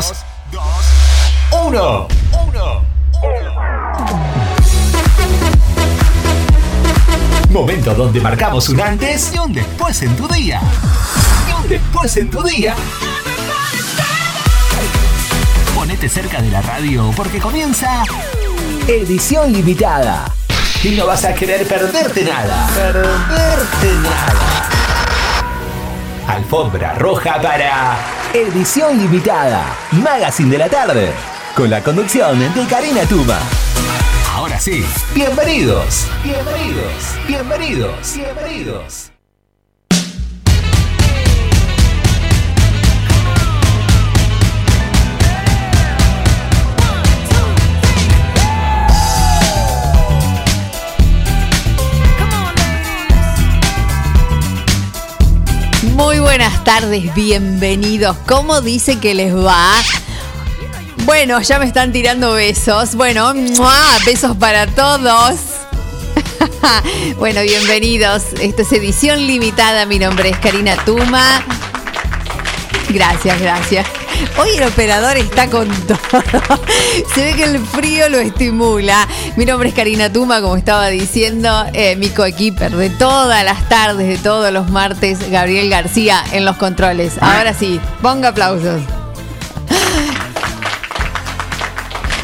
2, 1. 1. Momento donde marcamos un antes y un después en tu día. Y un después en tu día. Ponete cerca de la radio porque comienza edición limitada. Y no vas a querer perderte nada. Perderte nada. Alfombra roja para edición limitada. Magazine de la tarde. Con la conducción de Karina Tuma. Ahora sí, bienvenidos, bienvenidos, bienvenidos, bienvenidos. Tardes, bienvenidos. ¿Cómo dice que les va? Bueno, ya me están tirando besos. Bueno, besos para todos. bueno, bienvenidos. Esto es edición limitada. Mi nombre es Karina Tuma. Gracias, gracias. Hoy el operador está con todo. Se ve que el frío lo estimula. Mi nombre es Karina Tuma, como estaba diciendo, eh, mi coequiper de todas las tardes, de todos los martes, Gabriel García en los controles. Ahora sí, ponga aplausos.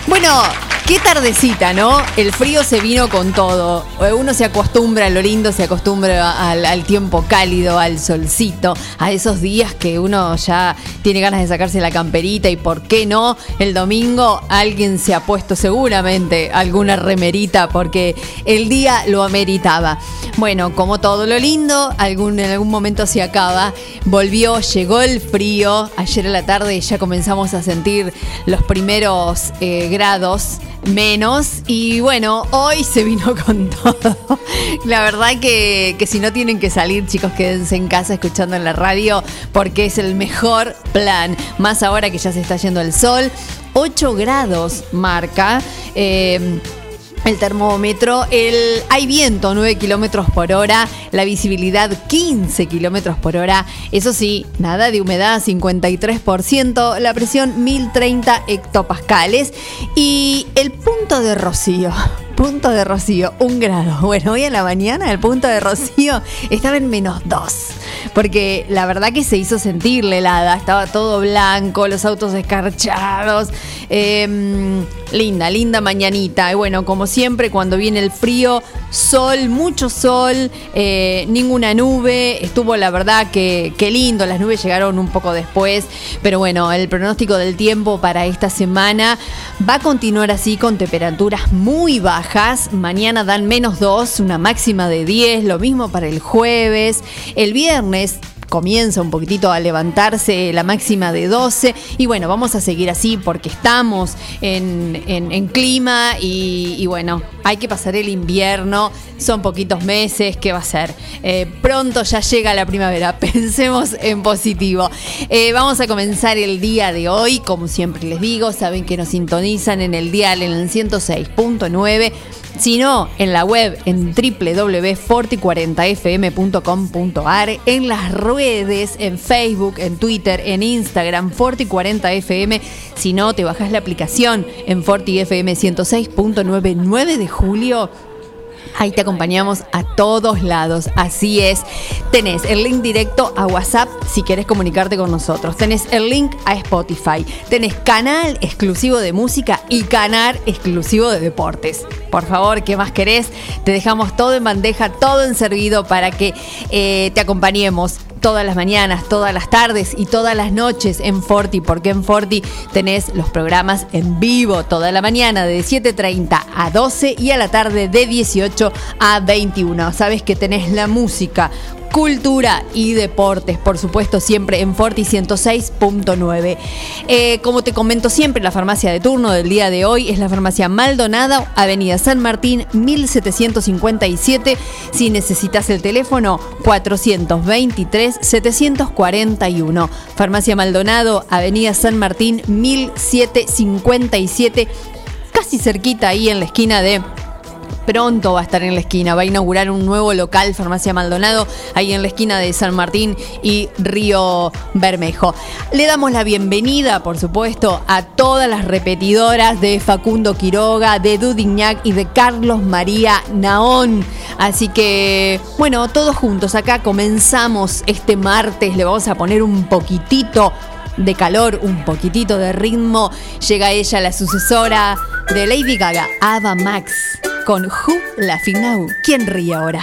Bueno, qué tardecita, ¿no? El frío se vino con todo. Uno se acostumbra a lo lindo, se acostumbra al, al, tiempo cálido, al solcito, a esos días que uno ya tiene ganas de sacarse la camperita y por qué no, el domingo alguien se ha puesto seguramente alguna remerita porque el día lo ameritaba. Bueno, como todo lo lindo, algún, en algún momento se acaba. Volvió, llegó el frío. Ayer a la tarde ya comenzamos a sentir los primeros eh, grados menos. Y bueno, hoy se vino con todo. La verdad que, que, si no tienen que salir, chicos, quédense en casa escuchando en la radio porque es el mejor plan. Más ahora que ya se está yendo el sol. 8 grados marca. Eh, el termómetro, el, hay viento 9 kilómetros por hora, la visibilidad 15 kilómetros por hora, eso sí, nada de humedad 53%, la presión 1030 hectopascales y el punto de rocío. Punto de rocío, un grado. Bueno, hoy en la mañana el punto de rocío estaba en menos 2. Porque la verdad que se hizo sentir la helada. Estaba todo blanco, los autos escarchados. Eh, linda, linda mañanita. Y bueno, como siempre, cuando viene el frío, sol, mucho sol, eh, ninguna nube. Estuvo la verdad que, que lindo. Las nubes llegaron un poco después. Pero bueno, el pronóstico del tiempo para esta semana va a continuar así con temperaturas muy bajas. Mañana dan menos 2, una máxima de 10, lo mismo para el jueves. El viernes viernes comienza un poquitito a levantarse la máxima de 12 y bueno, vamos a seguir así porque estamos en, en, clima y, bueno, hay que pasar el invierno, son poquitos meses, ¿qué va a ser? Eh, pronto ya llega la primavera, pensemos en positivo. Eh, vamos a comenzar el día de hoy, como siempre les digo, saben que nos sintonizan en el dial en el 106.9 sino en la web en www.forti40fm.com.ar, en las en Facebook, en Twitter, en Instagram, Forti40fm. Si no, te bajas la aplicación en FortiFM 106.9, 9 de julio. Ahí te acompañamos a todos lados. Así es. Tenés el link directo a WhatsApp si querés comunicarte con nosotros. Tenés el link a Spotify. Tenés canal exclusivo de música y canal exclusivo de deportes. Por favor, ¿qué más querés? Te dejamos todo en bandeja, todo en servido para que eh, te acompañemos todas las mañanas, todas las tardes y todas las noches en Forti, porque en Forti tenés los programas en vivo toda la mañana de 7.30 a 12 y a la tarde de 18 a 21. Sabes que tenés la música, cultura y deportes, por supuesto, siempre en Forti 106.9. Eh, como te comento siempre, la farmacia de turno del día de hoy es la farmacia Maldonado, Avenida San Martín, 1757. Si necesitas el teléfono, 423-741. Farmacia Maldonado, Avenida San Martín, 1757. Casi cerquita ahí en la esquina de pronto va a estar en la esquina, va a inaugurar un nuevo local, Farmacia Maldonado, ahí en la esquina de San Martín y Río Bermejo. Le damos la bienvenida, por supuesto, a todas las repetidoras de Facundo Quiroga, de Dudignac y de Carlos María Naón. Así que, bueno, todos juntos acá comenzamos este martes, le vamos a poner un poquitito de calor, un poquitito de ritmo. Llega ella, la sucesora de Lady Gaga, Ava Max, con Who Laughing Now. ¿Quién ríe ahora?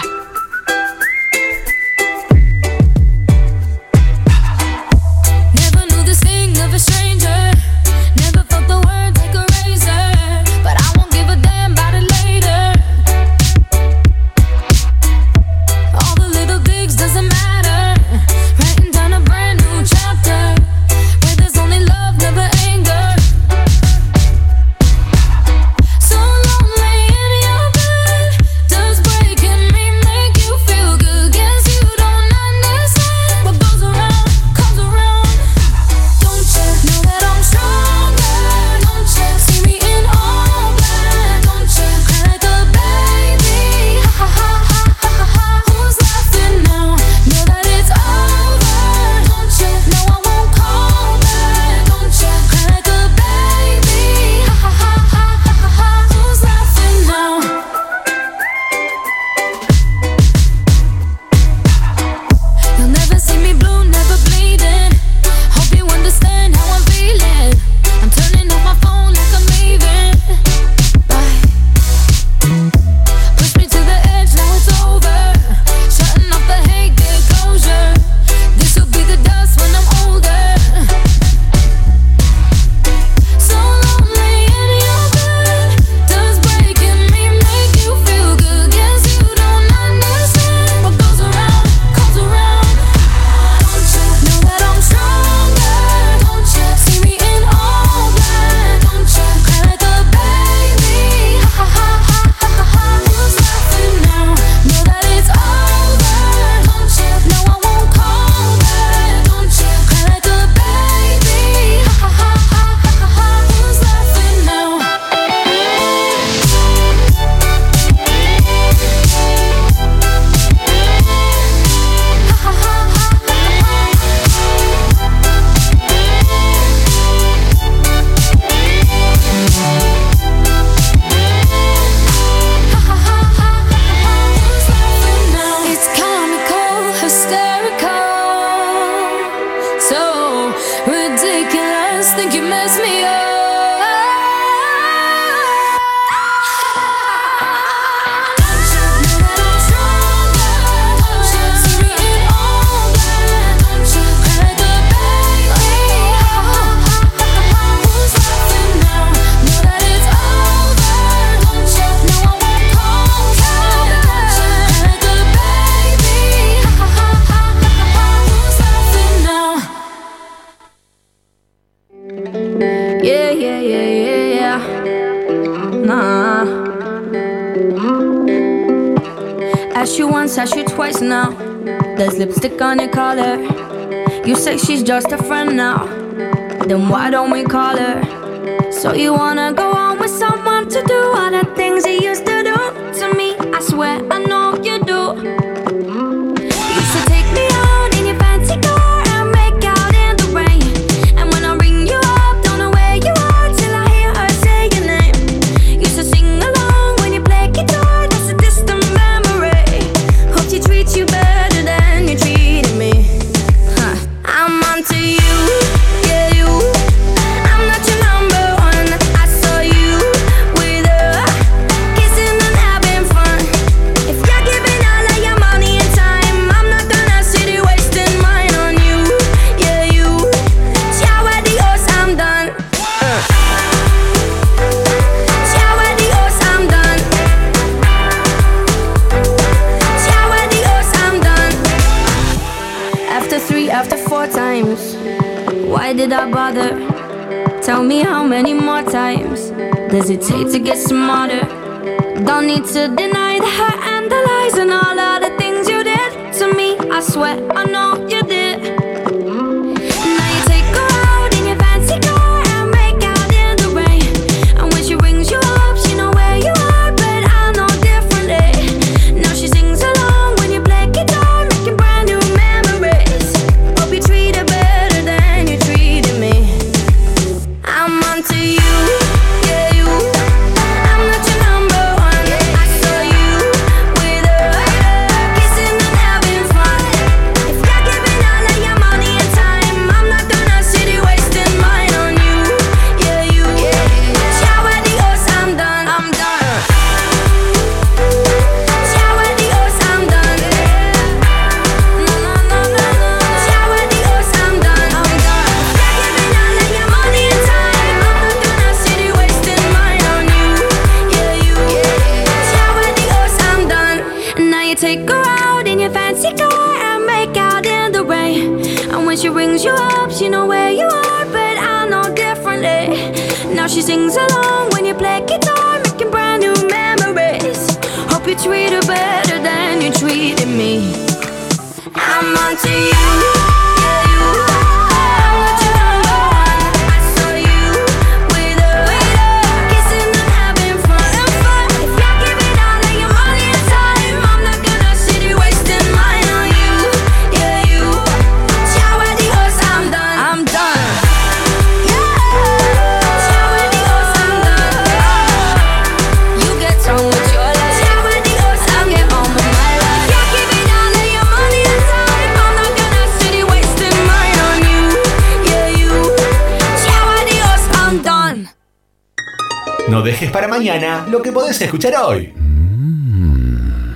Escuchar hoy.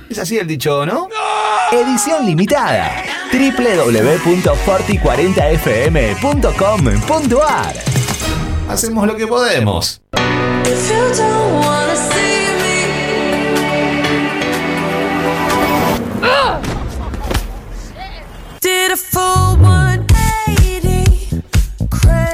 Es así el dicho, ¿no? Edición limitada. www.forti40fm.com.ar Hacemos lo que podemos.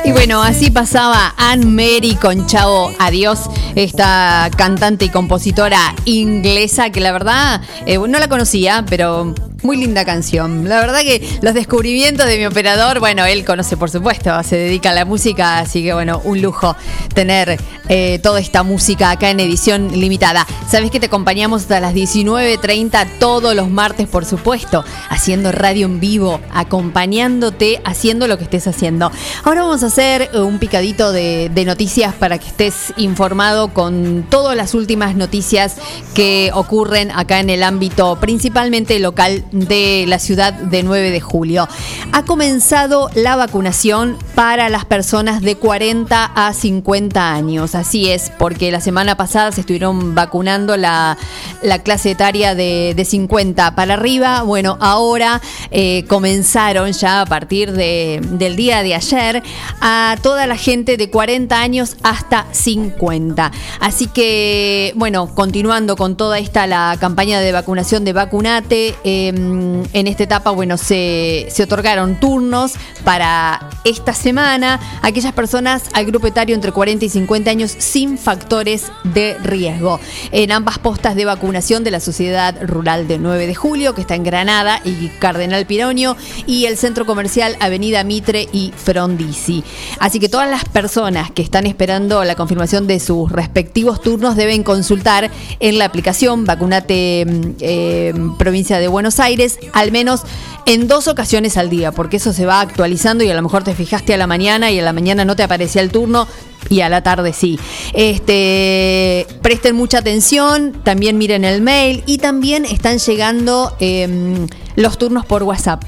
Y bueno, así pasaba Anne Mary con Chavo Adiós, esta cantante y compositora inglesa que la verdad eh, no la conocía, pero muy linda canción. La verdad que los descubrimientos de mi operador, bueno, él conoce por supuesto, se dedica a la música, así que bueno, un lujo tener eh, toda esta música acá en edición limitada. Sabes que te acompañamos hasta las 19.30 todos los martes, por supuesto, haciendo radio en vivo, acompañándote, haciendo lo que estés haciendo. Ahora vamos a hacer eh, un picadito de, de noticias para que estés informado con todas las últimas noticias que ocurren acá en el ámbito principalmente local de la ciudad de 9 de julio. Ha comenzado la vacunación para las personas de 40 a 50 años. Así es, porque la semana pasada se estuvieron vacunando la, la clase etaria de, de, 50 para arriba. Bueno, ahora eh, comenzaron ya a partir de, del día de ayer a toda la gente de 40 años hasta 50. Así que, bueno, continuando con toda esta la campaña de vacunación de vacunate. Eh, en esta etapa, bueno, se, se, otorgaron turnos para esta semana aquellas personas al grupo etario entre 40 y 50 años sin factores de riesgo. En ambas postas de vacunación de la Sociedad Rural de 9 de Julio, que está en Granada y Cardenal Pironio, y el Centro Comercial Avenida Mitre y Frondizi. Así que todas las personas que están esperando la confirmación de sus respectivos turnos deben consultar en la aplicación Vacunate eh, Provincia de Buenos Aires al menos en dos ocasiones al día, porque eso se va actualizando y a lo mejor te fijaste a la mañana y a la mañana no te aparecía el turno y a la tarde sí. Este, presten mucha atención, también miren el mail y también están llegando eh, los turnos por WhatsApp.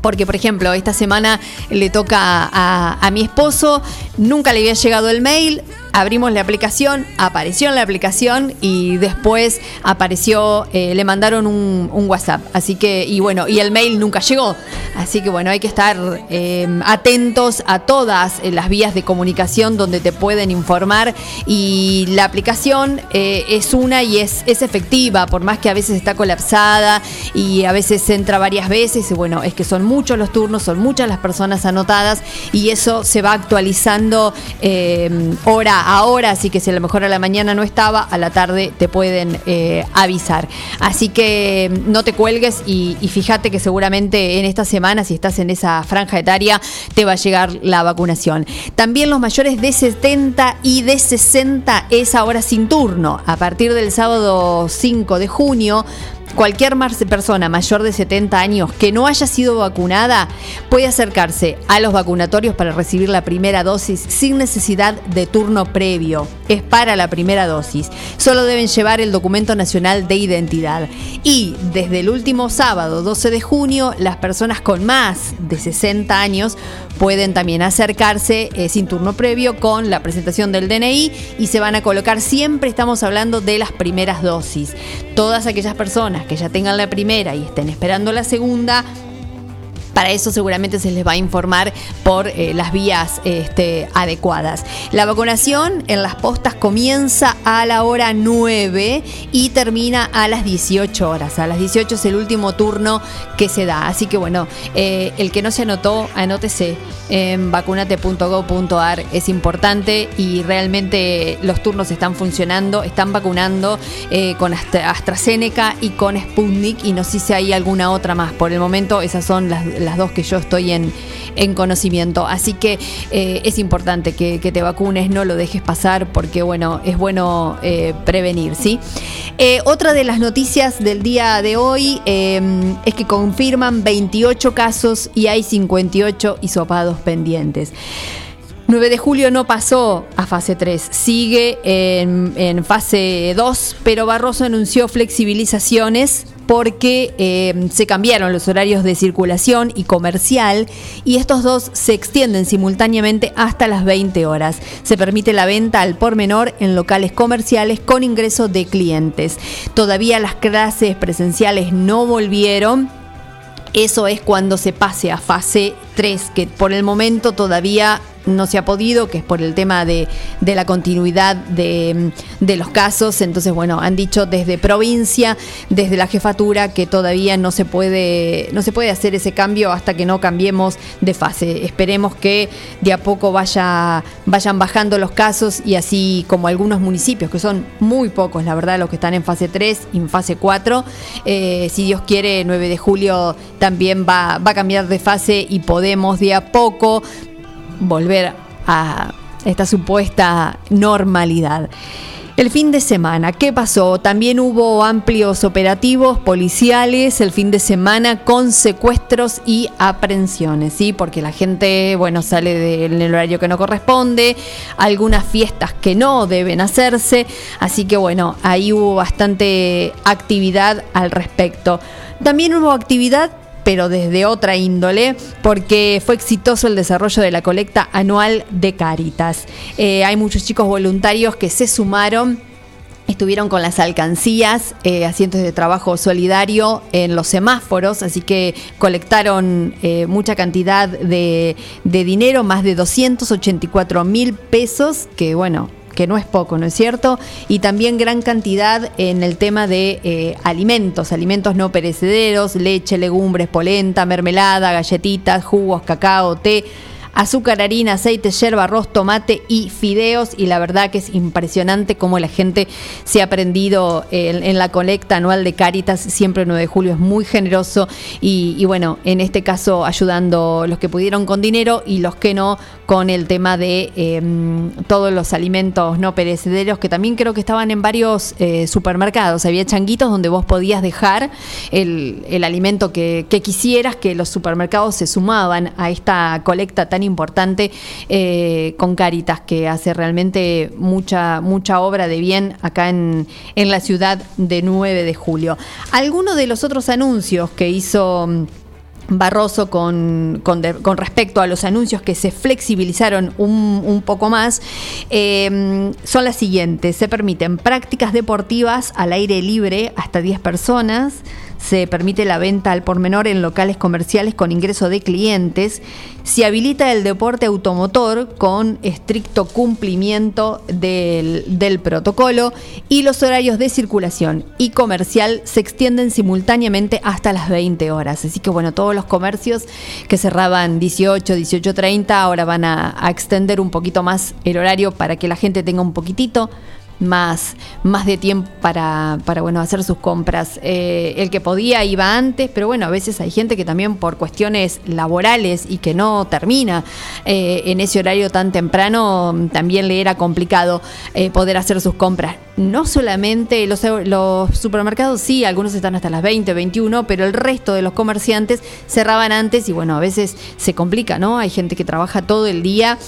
Porque, por ejemplo, esta semana le toca a, a, mi esposo, nunca le había llegado el mail, abrimos la aplicación, apareció en la aplicación y después apareció, eh, le mandaron un, WhatsApp. Así que, y bueno, y el mail nunca llegó. Así que bueno, hay que estar eh, atentos a todas las vías de comunicación donde te pueden informar. Y la aplicación eh, es una y es, es efectiva, por más que a veces está colapsada y a veces entra varias veces. Y bueno, es que son muchos los turnos, son muchas las personas anotadas y eso se va actualizando hora ahora, así que si a lo mejor a la mañana no estaba, a la tarde te pueden eh, avisar. Así que mm, no te cuelgues y, y, fíjate que seguramente en esta semana, si estás en esa franja etaria, te va a llegar la vacunación. También los mayores de 70 y de 60 es ahora sin turno. A partir del sábado 5 de junio, Cualquier persona mayor de 70 años que no haya sido vacunada puede acercarse a los vacunatorios para recibir la primera dosis sin necesidad de turno previo. Es para la primera dosis. Solo deben llevar el documento nacional de identidad. Y desde el último sábado 12 de junio, las personas con más de 60 años pueden también acercarse eh, sin turno previo con la presentación del DNI y se van a colocar, siempre estamos hablando de las primeras dosis. Todas aquellas personas que ya tengan la primera y estén esperando la segunda, para eso seguramente se les va a informar por eh, las vías este, adecuadas. La vacunación en las postas comienza a la hora 9 y termina a las 18 horas. A las 18 es el último turno que se da. Así que bueno, eh, el que no se anotó, anótese en vacunate.gov.ar. Es importante y realmente los turnos están funcionando, están vacunando eh, con AstraZeneca y con Sputnik y no sé si hay alguna otra más. Por el momento esas son las, las dos que yo estoy en, en conocimiento. Así que eh, es importante que, te vacunes, no lo dejes pasar porque bueno, es bueno eh, prevenir, ¿sí? Eh, otra de las noticias del día de hoy es que confirman 28 casos y hay 58 hisopados pendientes. 9 de julio no pasó a fase 3, sigue en, en fase 2, pero Barroso anunció flexibilizaciones porque eh, se cambiaron los horarios de circulación y comercial y estos dos se extienden simultáneamente hasta las 20 horas. Se permite la venta al por menor en locales comerciales con ingreso de clientes. Todavía las clases presenciales no volvieron. Eso es cuando se pase a fase 3, que por el momento todavía no se ha podido, que es por el tema de, la continuidad de, los casos. Entonces, bueno, han dicho desde provincia, desde la jefatura, que todavía no se puede, no se puede hacer ese cambio hasta que no cambiemos de fase. Esperemos que de a poco vaya, vayan bajando los casos y así como algunos municipios, que son muy pocos, la verdad, los que están en fase 3 y en fase 4. Eh, si Dios quiere, 9 de julio también va, va a cambiar de fase y podemos de a poco volver a esta supuesta normalidad. El fin de semana, ¿qué pasó? También hubo amplios operativos policiales el fin de semana con secuestros y aprehensiones, ¿sí? Porque la gente, bueno, sale del horario que no corresponde, algunas fiestas que no deben hacerse, así que bueno, ahí hubo bastante actividad al respecto. También hubo actividad pero desde otra índole, porque fue exitoso el desarrollo de la colecta anual de Caritas. Eh, hay muchos chicos voluntarios que se sumaron estuvieron con las alcancías, eh, asientos de trabajo solidario en los semáforos, así que colectaron eh, mucha cantidad de, de, dinero, más de 284 mil pesos, que bueno, que no es poco, ¿no es cierto? Y también gran cantidad en el tema de eh, alimentos, alimentos no perecederos, leche, legumbres, polenta, mermelada, galletitas, jugos, cacao, té azúcar, harina, aceite, yerba, arroz, tomate y fideos. Y la verdad que es impresionante cómo la gente se ha aprendido en, la colecta anual de Cáritas. Siempre el 9 de julio es muy generoso y, bueno, en este caso ayudando los que pudieron con dinero y los que no con el tema de em, todos los alimentos no perecederos que también creo que estaban en varios eh, supermercados. Había changuitos donde vos podías dejar el, alimento que, quisieras, que los supermercados se sumaban a esta colecta tan importante eh, con Caritas, que hace realmente mucha, mucha obra de bien acá en, en la ciudad de 9 de julio. Algunos de los otros anuncios que hizo... Barroso con, con, respecto a los anuncios que se flexibilizaron un, un poco más eh, son las siguientes. Se permiten prácticas deportivas al aire libre hasta 10 personas se permite la venta al por menor en locales comerciales con ingreso de clientes, se habilita el deporte automotor con estricto cumplimiento del, protocolo y los horarios de circulación y comercial se extienden simultáneamente hasta las 20 horas. Así que bueno, todos los comercios que cerraban 18, 18.30 ahora van a, a extender un poquito más el horario para que la gente tenga un poquitito más, más de tiempo para, para bueno, hacer sus compras. Eh, el que podía iba antes, pero bueno, a veces hay gente que también por cuestiones laborales y que no termina eh, en ese horario tan temprano, también le era complicado eh, poder hacer sus compras. No solamente los, los supermercados, sí, algunos están hasta las 20, 21, pero el resto de los comerciantes cerraban antes y bueno, a veces se complica, ¿no? Hay gente que trabaja todo el día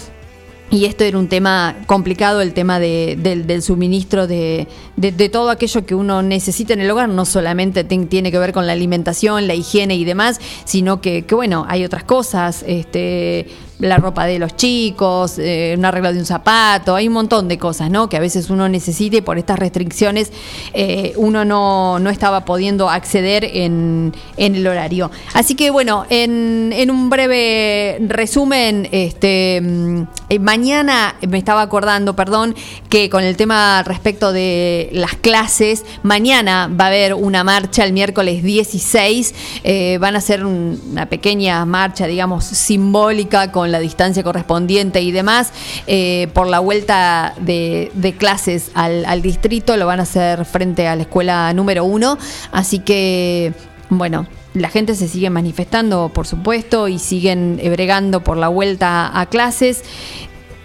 y esto era un tema complicado, el tema de- del, del suministro de, de- todo aquello que uno necesita en el hogar, no solamente tiene que ver con la alimentación, la higiene y demás, sino que, que, bueno, hay otras cosas, este, la ropa de los chicos, eh, un arreglo de un zapato, hay un montón de cosas, ¿no? Que a veces uno necesita y por estas restricciones eh, uno no, no estaba pudiendo acceder en, en el horario. Así que bueno, en, en un breve resumen, este mm, eh, mañana me estaba acordando, perdón, que con el tema respecto de las clases, mañana va a haber una marcha el miércoles 16, eh, van a hacer un- una pequeña marcha, digamos, simbólica la distancia correspondiente y demás, eh, por la vuelta de, clases al, distrito, lo van a hacer frente a la escuela número uno, así que, bueno. La gente se sigue manifestando, por supuesto, y siguen bregando por la vuelta a clases.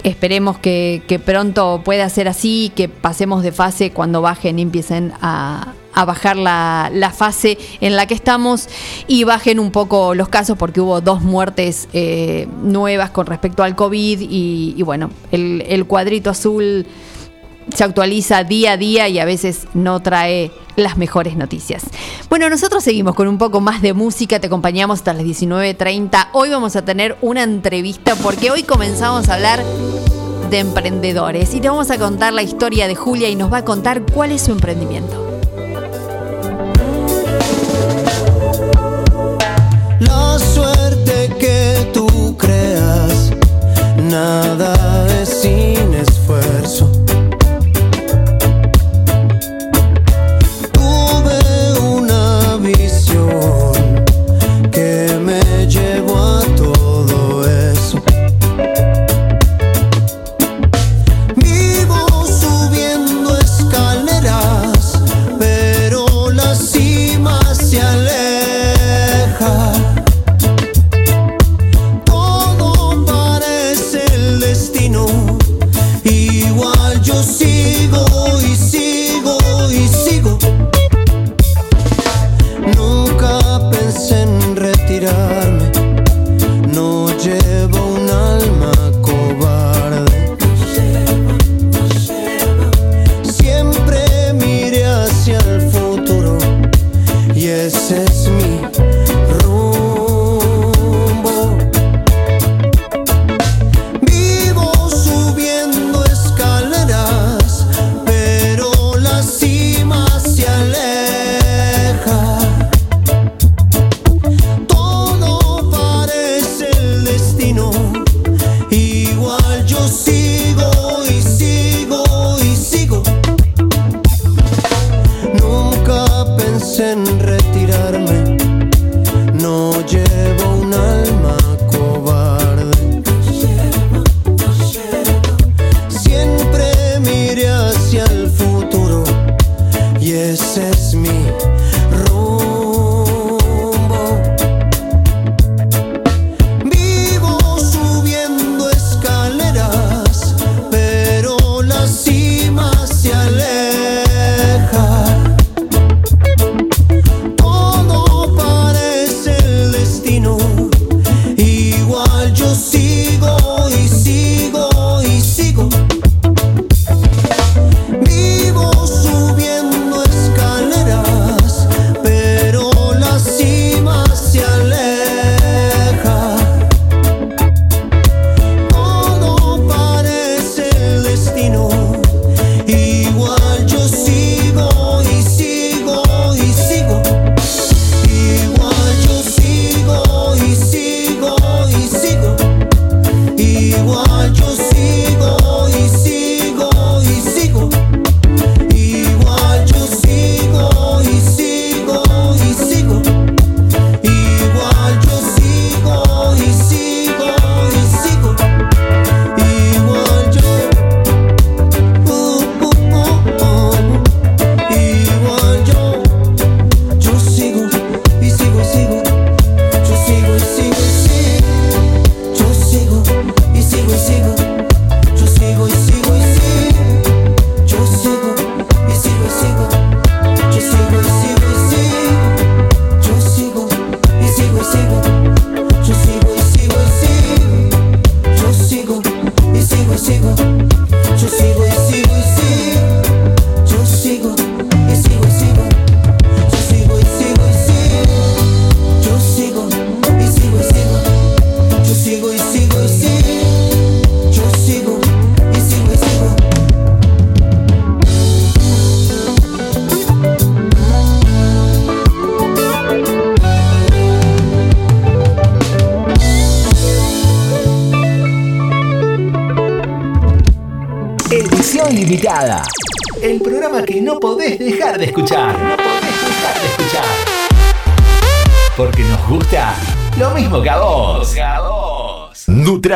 Esperemos que, que pronto pueda ser así, que pasemos de fase cuando bajen y empiecen a, a bajar la, la fase en la que estamos y bajen un poco los casos porque hubo dos muertes eh, nuevas con respecto al COVID y, y bueno, el, el cuadrito azul se actualiza día a día y a veces no trae las mejores noticias. Bueno, nosotros seguimos con un poco más de música, te acompañamos hasta las 19.30. Hoy vamos a tener una entrevista porque hoy comenzamos a hablar de emprendedores y te vamos a contar la historia de Julia y nos va a contar cuál es su emprendimiento. Suerte que tú creas, nada es sin esfuerzo.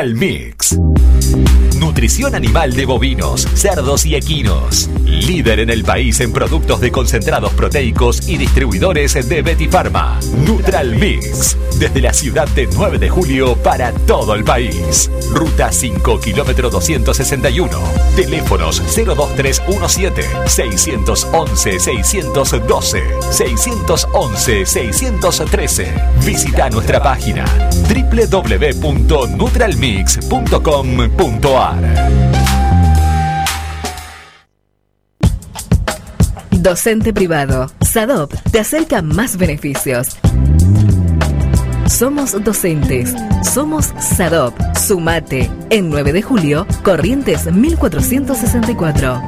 Neutral Mix. Nutrición animal de bovinos, cerdos y equinos. Líder en el país en productos de concentrados proteicos y distribuidores de Betty Pharma. Neutral Mix. Desde la ciudad de 9 de julio para todo el país. Ruta 5, kilómetro 261. Teléfonos 02317 611 612 611 613. Visita nuestra página www.nutralmix.com.ar. Docente privado. SADOP te acerca más beneficios. Somos docentes. Somos SADOP. Sumate. En 9 de julio, Corrientes 1464.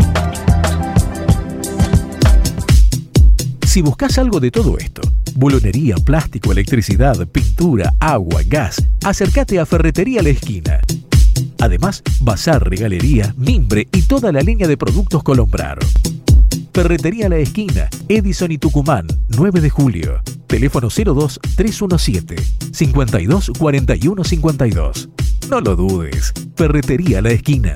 Si buscas algo de todo esto, bulonería, plástico, electricidad, pintura, agua, gas, acércate a Ferretería La Esquina. Además, bazar, regalería, mimbre y toda la línea de productos Colombrar. Ferretería La Esquina, Edison y Tucumán, 9 de julio. Teléfono 02 317 52 41 52. No lo dudes. Ferretería La Esquina.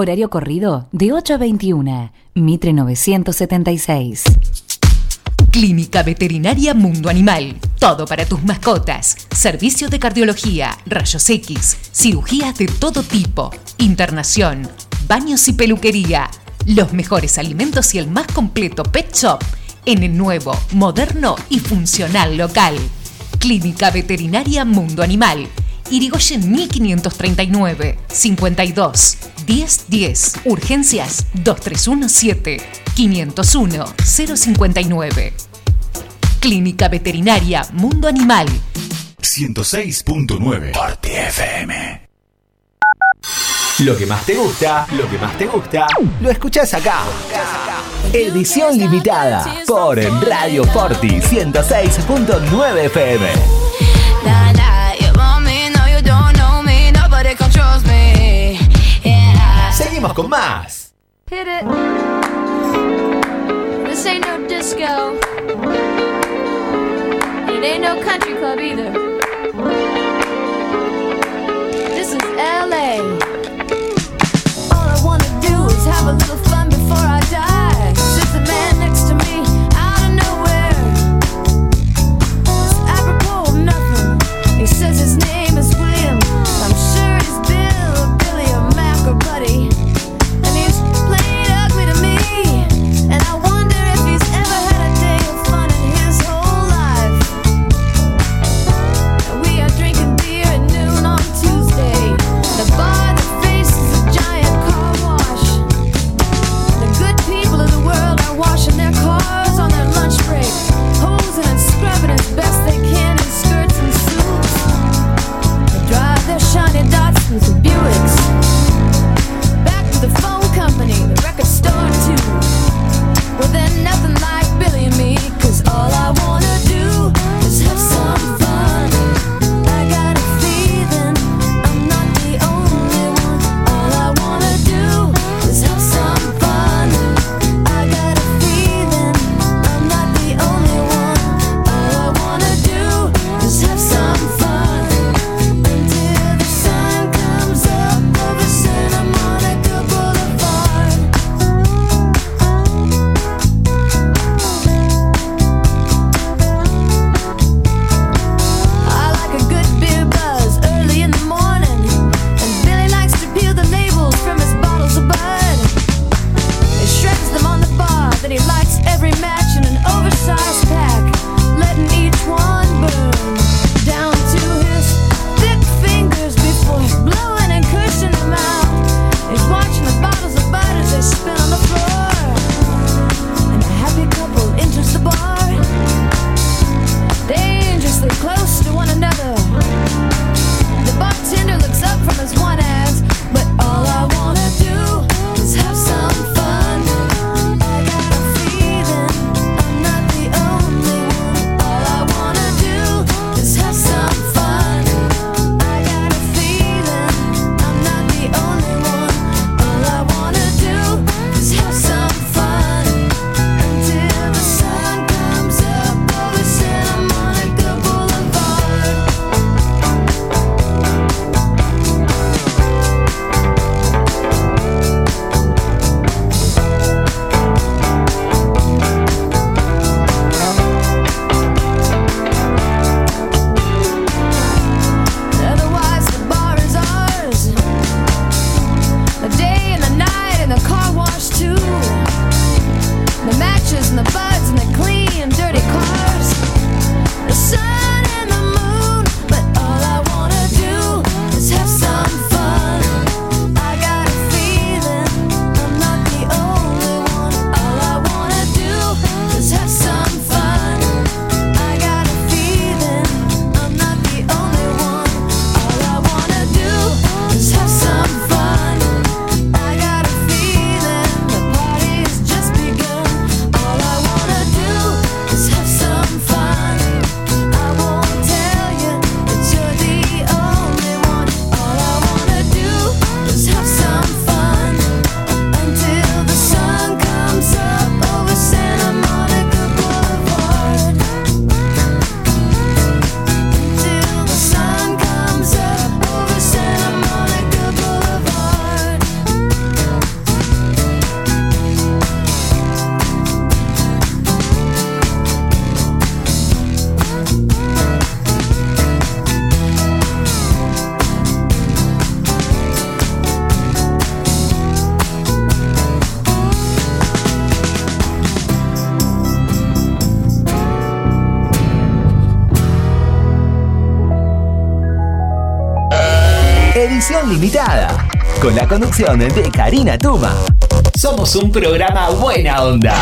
Horario corrido de 8 a 21. Mitre 976. Clínica Veterinaria Mundo Animal. Todo para tus mascotas. Servicio de cardiología, rayos X, cirugías de todo tipo, internación, baños y peluquería. Los mejores alimentos y el más completo pet shop en el nuevo, moderno y funcional local. Clínica Veterinaria Mundo Animal. Irigoyen 1539 52 1010 Urgencias 2317 501 059 Clínica Veterinaria Mundo Animal 106.9 Party FM. Lo que más te gusta, lo que más te gusta, lo escuchás acá. Edición limitada por Radio Forti 106.9 FM. venimos con más. Hit it. This ain't no disco. It ain't no country club either. This is LA. All I wanna do is have a little fun before I limitada, con la conducción de Karina Tuma. Somos un programa buena onda.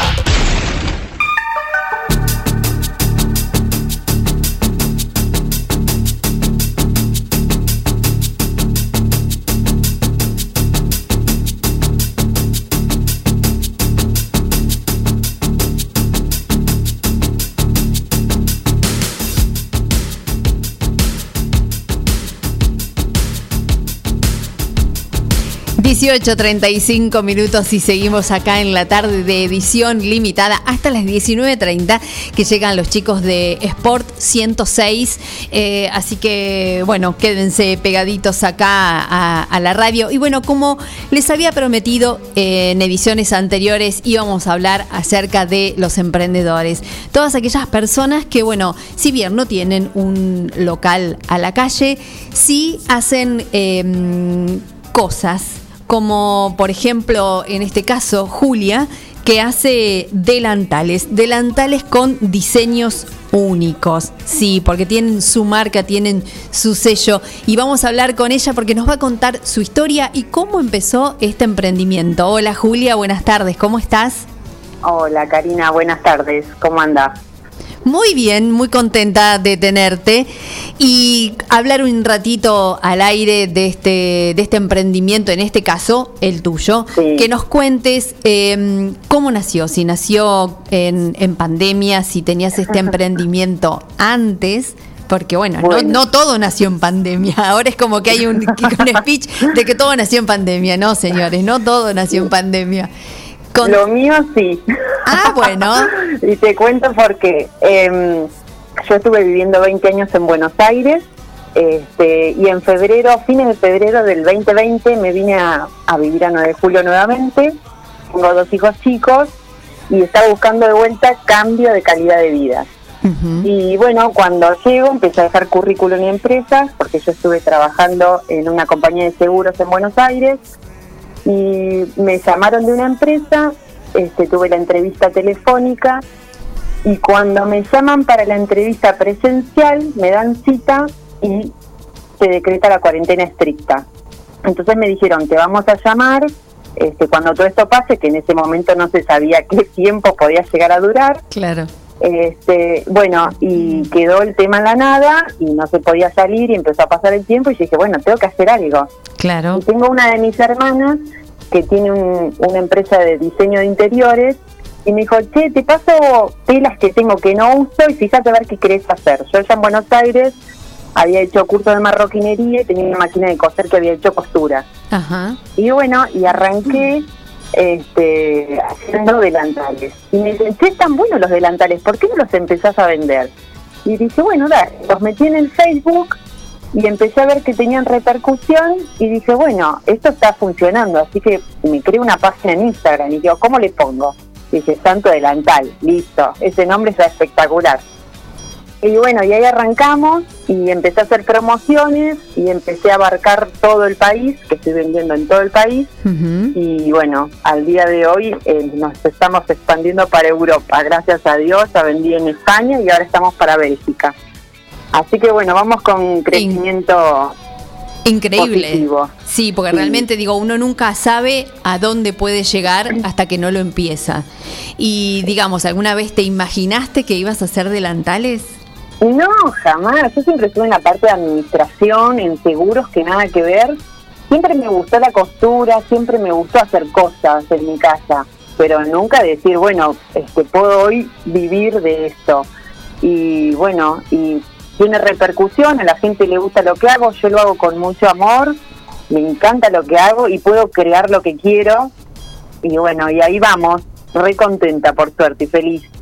18.35 minutos y seguimos acá en la tarde de edición limitada hasta las 19.30 que llegan los chicos de Sport 106. Eh, así que, bueno, quédense pegaditos acá a, la radio. Y bueno, como les había prometido eh, en ediciones anteriores, íbamos a hablar acerca de los emprendedores. Todas aquellas personas que, bueno, si bien no tienen un local a la calle, sí hacen em, cosas como por ejemplo en este caso Julia, que hace delantales, delantales con diseños únicos, sí, porque tienen su marca, tienen su sello y vamos a hablar con ella porque nos va a contar su historia y cómo empezó este emprendimiento. Hola Julia, buenas tardes, ¿cómo estás? Hola Karina, buenas tardes, ¿cómo andas? Muy bien, muy contenta de tenerte y hablar un ratito al aire de este, de este emprendimiento, en este caso el tuyo, que nos cuentes em, cómo nació, si nació en, en pandemia, si tenías este emprendimiento antes. Porque bueno, No, todo nació en pandemia. Ahora es como que hay un, un speech de que todo nació en pandemia. No, señores, no todo nació en pandemia. Lo mío sí. Ah, bueno. y te cuento porque eh, yo estuve viviendo 20 años en Buenos Aires este, y en febrero, fines de febrero del 2020 me vine a, vivir a 9 de julio nuevamente. Tengo dos hijos chicos y estaba buscando de vuelta cambio de calidad de vida. Y bueno, cuando llego empecé a dejar currículum y empresas, porque yo estuve trabajando en una compañía de seguros en Buenos Aires, y me llamaron de una empresa, este, tuve la entrevista telefónica y cuando me llaman para la entrevista presencial me dan cita y se decreta la cuarentena estricta. Entonces me dijeron, te vamos a llamar este, cuando todo esto pase, que en ese momento no se sabía qué tiempo podía llegar a durar. Claro. Este, bueno, y quedó el tema en la nada y no se podía salir y empezó a pasar el tiempo y dije, bueno, tengo que hacer algo. Claro. Y tengo una de mis hermanas que tiene una empresa de diseño de interiores y me dijo, che, te paso telas que tengo que no uso y fíjate a ver qué querés hacer. Yo ya en Buenos Aires había hecho curso de marroquinería y tenía una máquina de coser que había hecho costura. Ajá. Y bueno, y arranqué este, haciendo delantales. Y me dicen, che, están buenos los delantales, ¿por qué no los empezás a vender? Y dije, bueno, dale, los metí en el Facebook y empecé a ver que tenían repercusión y dije, bueno, esto está funcionando, así que me creé una página en Instagram y digo, ¿cómo le pongo? Dije, Santo Delantal, listo, ese nombre está espectacular. Y bueno, y ahí arrancamos y empecé a hacer promociones y empecé a abarcar todo el país, que estoy vendiendo en todo el país. Y bueno, al día de hoy eh, nos estamos expandiendo para Europa. Gracias a Dios, ya vendí en España y ahora estamos para Bélgica. Así que bueno, vamos con crecimiento Increíble. Sí, porque realmente digo, uno nunca sabe a dónde puede llegar hasta que no lo empieza. Y digamos, ¿alguna vez te imaginaste que ibas a hacer delantales? No, jamás. Yo siempre estuve en la parte de administración, en seguros, que nada que ver. Siempre me gustó la costura, siempre me gustó hacer cosas en mi casa, pero nunca decir, bueno, este, puedo hoy vivir de esto. Y bueno, y tiene repercusión, a la gente le gusta lo que hago, yo lo hago con mucho amor, me encanta lo que hago y puedo crear lo que quiero. Y bueno, y ahí vamos, re contenta por suerte y feliz.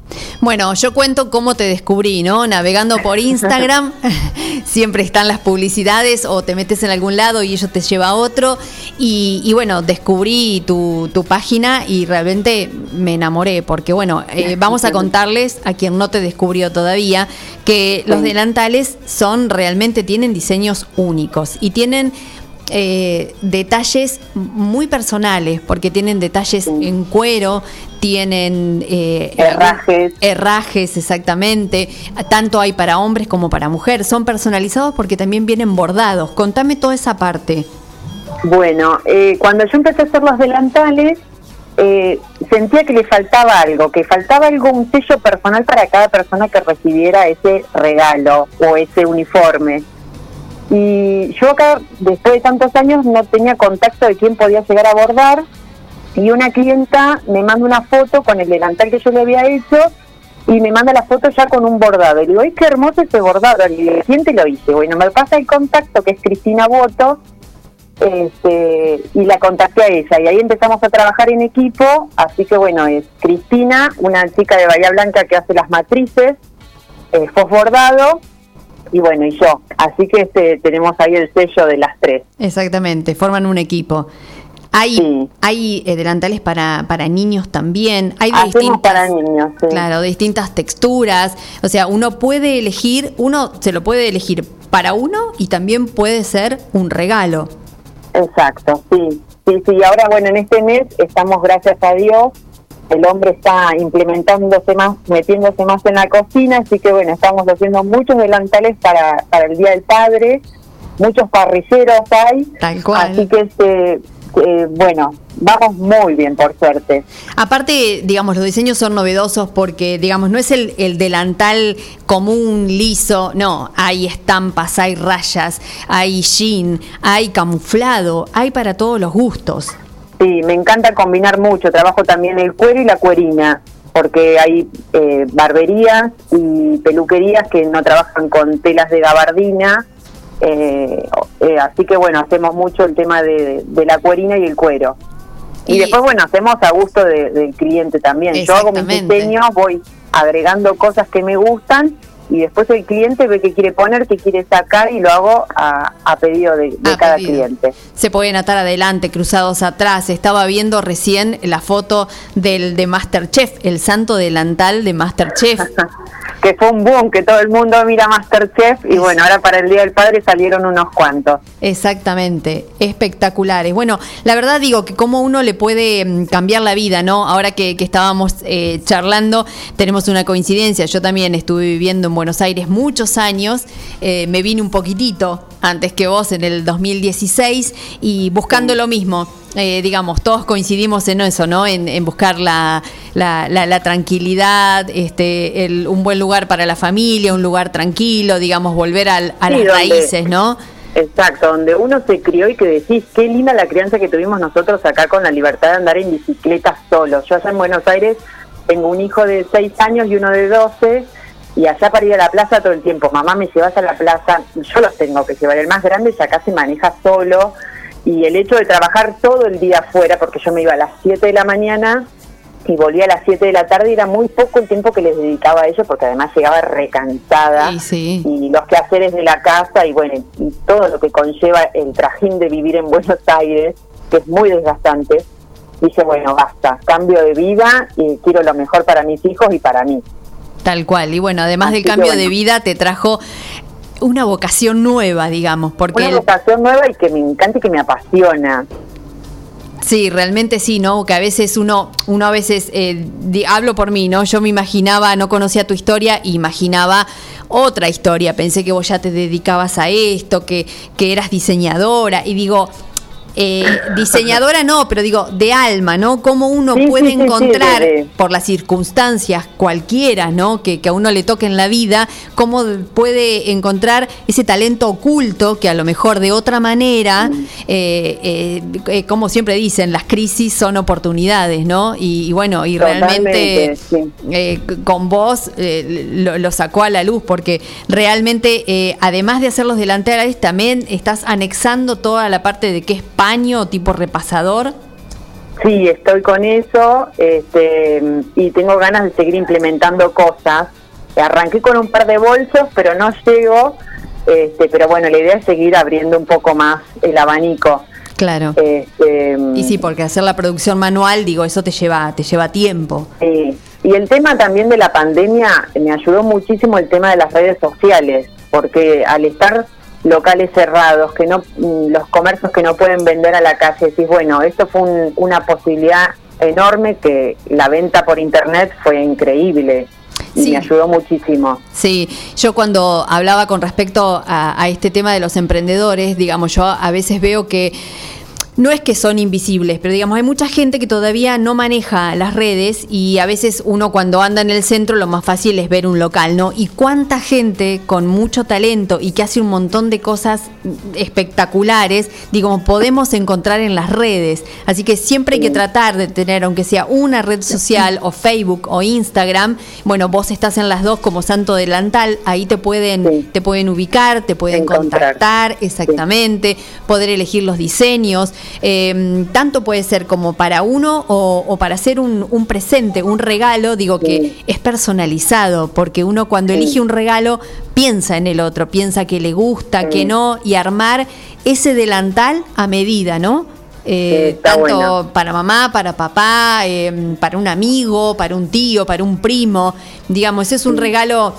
Bueno, yo cuento cómo te descubrí, ¿no? Navegando por Instagram, siempre están las publicidades o te metes en algún lado y ellos te lleva a otro. Y, bueno, descubrí tu, página y realmente me enamoré porque, bueno, eh, vamos a contarles a quien no te descubrió todavía que los delantales son realmente, tienen diseños únicos y tienen eh, detalles muy personales, porque tienen detalles en cuero, tienen eh, herrajes. herrajes, exactamente. Tanto hay para hombres como para mujeres. Son personalizados porque también vienen bordados. Contame toda esa parte. Bueno, eh, cuando yo empecé a hacer los delantales, eh, sentía que le faltaba algo, que faltaba algo, un sello personal para cada persona que recibiera ese regalo o ese uniforme. Y yo acá, después de tantos años, no tenía contacto de quién podía llegar a bordar. Y una clienta me manda una foto con el delantal que yo le había hecho y me manda la foto ya con un bordado. Y digo, ¡ay, qué hermoso ese bordado! Y le ¿quién te lo hice? Bueno, me pasa el contacto que es Cristina Boto este, y la contacté a ella. Y ahí empezamos a trabajar en equipo. Así que bueno, es Cristina, una chica de Bahía Blanca que hace las matrices, eh, Fos Bordado y bueno, y yo. Así que este, tenemos ahí el sello de las tres. Exactamente, forman un equipo. Hay, hay eh, delantales para, para niños también. Hay de Hacemos distintas, para niños, sí. claro, de distintas texturas. O sea, uno puede elegir, uno se lo puede elegir para uno y también puede ser un regalo. Exacto, sí. Sí, sí, y ahora bueno, en este mes estamos, gracias a Dios, el hombre está implementándose más, metiéndose más en la cocina, así que bueno, estamos haciendo muchos delantales para, para el Día del Padre, muchos parrilleros hay, Tal cual. así que este, eh, bueno, vamos muy bien por suerte. Aparte, digamos, los diseños son novedosos porque, digamos, no es el, el delantal común, liso, no, hay estampas, hay rayas, hay jean, hay camuflado, hay para todos los gustos. Sí, me encanta combinar mucho, trabajo también el cuero y la cuerina, porque hay eh, barberías y peluquerías que no trabajan con telas de gabardina, eh, eh, así que bueno, hacemos mucho el tema de, de la cuerina y el cuero. Y, Y- después, bueno, hacemos a gusto de- del cliente también. Yo hago mis diseños, voy agregando cosas que me gustan y después el cliente ve qué quiere poner, qué quiere sacar y lo hago a, a pedido de, de A cada pedido. cliente. Se pueden atar adelante, cruzados atrás. Estaba viendo recién la foto del de Masterchef, el santo delantal de Masterchef. que fue un boom, que todo el mundo mira Masterchef y bueno, ahora para el Día del Padre salieron unos cuantos. Exactamente, espectaculares. Bueno, la verdad digo que como uno le puede mm, cambiar la vida, ¿no? Ahora que, que estábamos eh, charlando, tenemos una coincidencia. Yo también estuve viviendo en Buenos Aires muchos años, eh, me vine un poquitito antes que vos en el 2016 y buscando lo mismo. Eh, digamos, todos coincidimos en eso, ¿no? En, en buscar la, la- la- la tranquilidad, este, el- un buen lugar para la familia, un lugar tranquilo, digamos, volver al- a Sí, las donde- raíces, ¿no? Exacto, donde uno se crió y que decís, qué linda la crianza que tuvimos nosotros acá con la libertad de andar en bicicleta solos. Yo allá en Buenos Aires tengo un hijo de 6 años y uno de 12 y allá para ir a la plaza todo el tiempo, mamá me llevas a la plaza, yo los tengo que llevar, el más grande ya acá se maneja solo y el hecho de trabajar todo el día afuera, porque yo me iba a las 7 de la mañana y volvía a las 7 de la tarde y era muy poco el tiempo que les dedicaba a ellos porque además llegaba recansada Sí, sí. y los quehaceres de la casa y bueno, y todo lo que conlleva el trajín de vivir en Buenos Aires, que es muy desgastante, dije, bueno, basta, cambio de vida y quiero lo mejor para mis hijos y para mí. Tal cual. Y bueno, además Así del cambio bueno. de vida, te trajo una vocación nueva, digamos, porque Una el- vocación nueva y que me encanta y que me apasiona. sí, realmente sí, ¿no? Que a veces uno, uno a veces, eh, di- hablo por mí, ¿no? Yo me imaginaba, no conocía tu historia, imaginaba otra historia. Pensé que vos ya te dedicabas a esto, que, que eras diseñadora. Y digo, eh, diseñadora no, pero digo, de alma, ¿no? Cómo uno Sí, puede sí, sí, sí, encontrar, de- de- por las circunstancias cualquiera, ¿no? Que, que a uno le toque en la vida, cómo puede encontrar ese talento oculto que a lo mejor de otra manera, Mm. eh, eh, como siempre dicen, las crisis son oportunidades, ¿no? Y, y bueno, y realmente con vos lo, lo sacó a la luz porque realmente, además de hacer los delantales, también estás anexando toda la parte de que es paño tipo repasador. Sí, estoy con eso este, y tengo ganas de seguir implementando cosas. Arranqué con un par de bolsos, pero no llego. Este, pero bueno, la idea es seguir abriendo un poco más el abanico. Claro. Este, Y sí, porque hacer la producción manual, digo, eso te lleva, te lleva tiempo. Sí. Y el tema también de la pandemia me ayudó muchísimo el tema de las redes sociales, porque al estar locales cerrados, que no mm, los comercios que no pueden vender a la calle, decís, bueno, esto fue un- una posibilidad enorme que la venta por internet fue increíble y Sí. me ayudó muchísimo. Sí, yo cuando hablaba con respecto a, a este tema de los emprendedores, digamos, yo a veces veo que no es que son invisibles, pero digamos, hay mucha gente que todavía no maneja las redes y a veces uno cuando anda en el centro lo más fácil es ver un local, ¿no? Y cuánta gente con mucho talento y que hace un montón de cosas espectaculares, digo, podemos encontrar en las redes. Así que siempre hay que tratar de tener, aunque sea una red social o Facebook o Instagram, bueno, vos estás en las dos como Santo Delantal, ahí te pueden, te pueden ubicar, te pueden contactar, exactamente, poder elegir los diseños. Eh, tanto puede ser como para uno o, o para hacer un, un presente, un regalo, digo que es personalizado, porque uno cuando elige un regalo piensa en el otro, piensa que le gusta, que no, y armar ese delantal a medida, ¿no? Eh, tanto bueno. para mamá, para papá, eh, para un amigo, para un tío, para un primo. Digamos, es un regalo,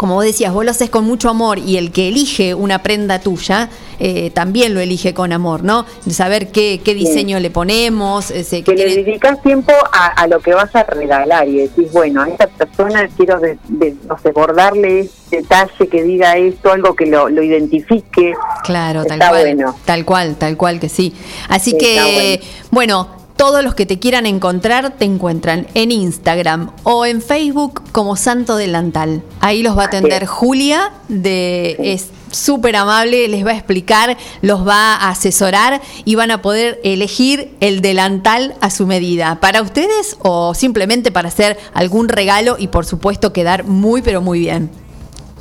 como vos decías, vos lo haces con mucho amor y el que elige una prenda tuya eh, también lo elige con amor, ¿no? De saber qué, qué diseño le ponemos, ese, que le dedicas tiempo a, a lo que vas a regalar y decís, bueno, a esta persona quiero de, de- no sé, bordarle este detalle que diga esto, algo que lo, lo identifique. Claro, tal Está cual. bueno. Tal cual, tal cual que sí. Así está que, bueno, todos los que te quieran encontrar te encuentran en Instagram o en Facebook como Santo Delantal. Ahí los va a atender Julia, de es súper amable, les va a explicar, los va a asesorar y van a poder elegir el delantal a su medida. Para ustedes o simplemente para hacer algún regalo y por supuesto quedar muy pero muy bien.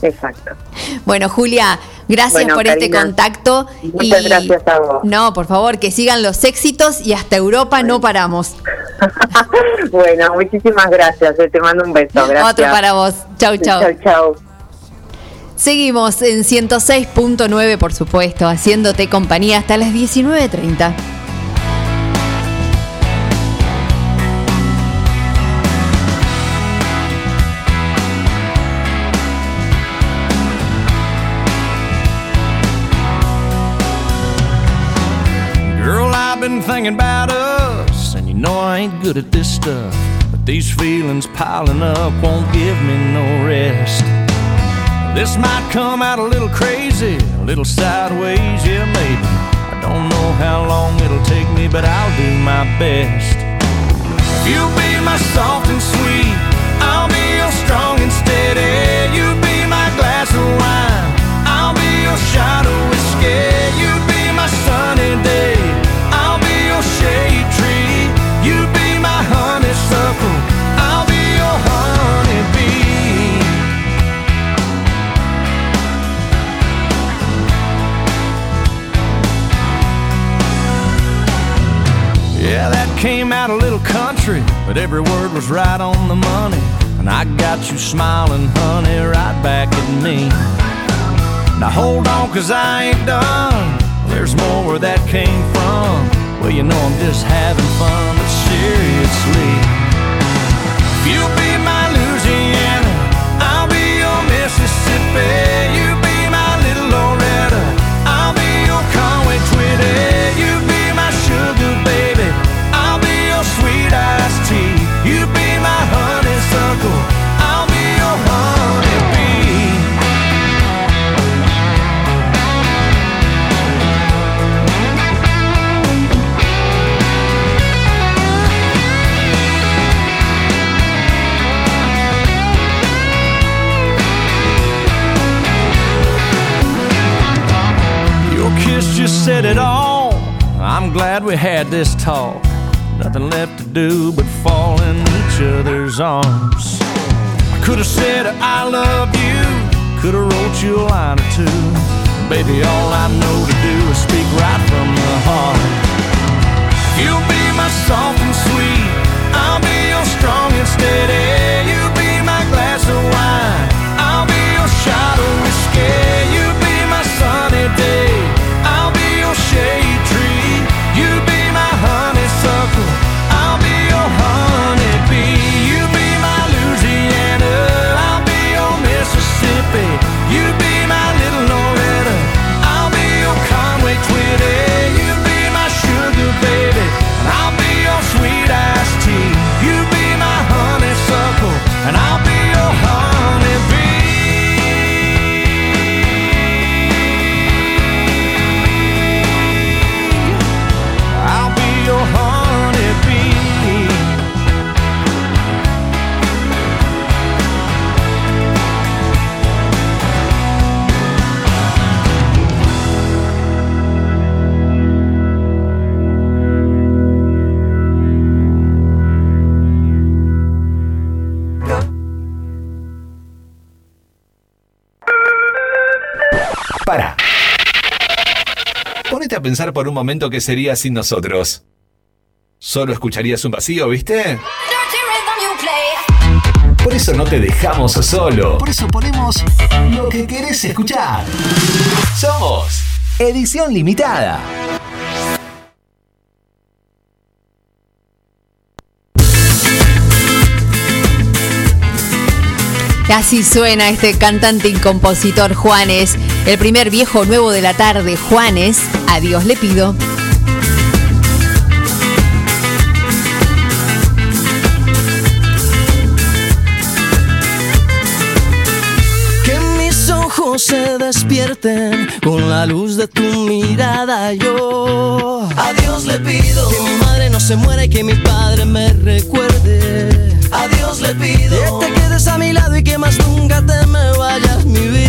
Exacto. Bueno, Julia, gracias Bueno, por este contacto. muchas gracias a vos. No, por favor, que sigan los éxitos y hasta Europa no paramos. Bueno, muchísimas gracias. eh, Te mando un beso. Gracias. Otro para vos. Chau, chau. Chau, chau. Seguimos en 106.9, por supuesto, haciéndote compañía hasta las 19.30. About us, and you know I ain't good at this stuff. But these feelings piling up won't give me no rest. This might come out a little crazy, a little sideways, yeah, maybe. I don't know how long it'll take me, but I'll do my best. You'll be my soft and sweet, a little country, but every word was right on the money. And I got you smiling, honey, right back at me. Now hold on, cause I ain't done. There's more where that came from. Well, you know I'm just having fun, but seriously. If you'll said it all. I'm glad we had this talk. Nothing left to do but fall in each other's arms. I could have said I love you, could have wrote you a line or two. Baby, all I know to do is speak right from the heart. You'll be my soft and sweet. I'll be your strong and steady. You'll be my glass of wine. I'll be your shot pensar por un momento qué sería sin nosotros. Solo escucharías un vacío, ¿viste? Por eso no te dejamos solo. Por eso ponemos lo que querés escuchar. Somos Edición Limitada. Así suena este cantante y compositor Juanes, el primer viejo nuevo de la tarde, Juanes, a Dios le pido. Que mis ojos se despierten con la luz de tu mirada. Yo a Dios le pido que mi madre no se muera y que mi padre me recuerde. A Dios le pido que te quedes a mi lado y que más nunca te me vayas mi vida.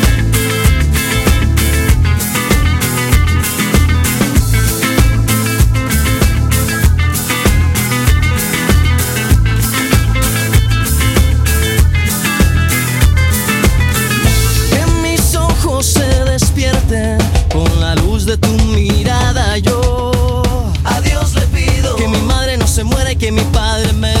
Luz de tu mirada. Yo a Dios le pido que mi madre no se muera y que mi padre me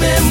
me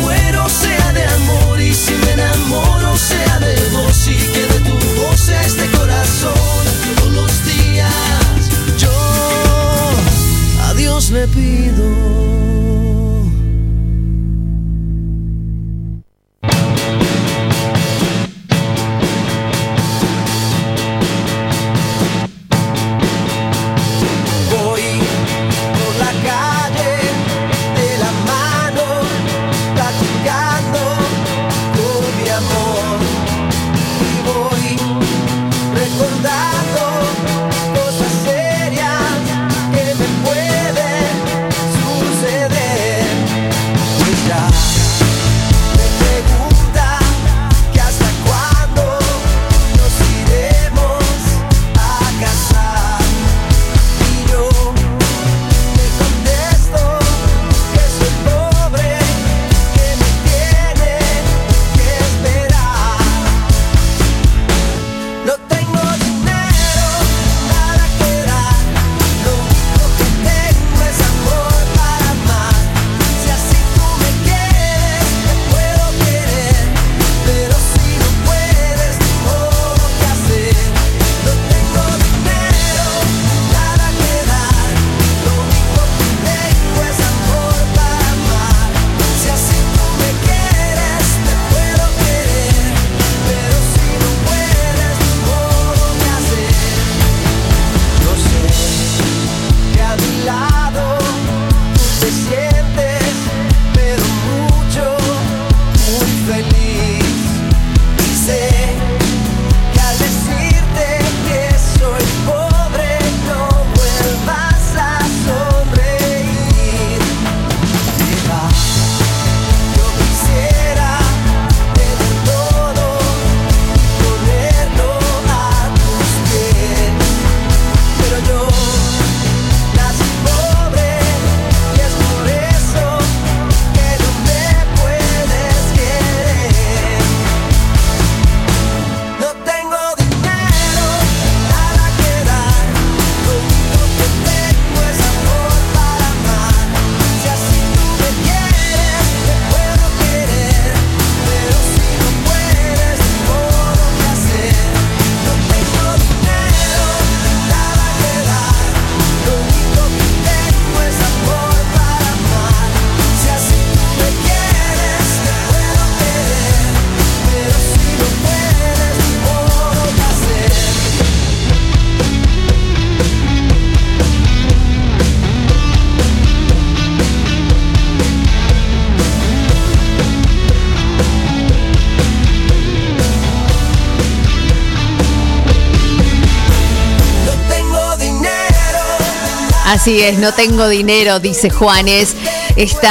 Así es, no tengo dinero, dice Juanes. Este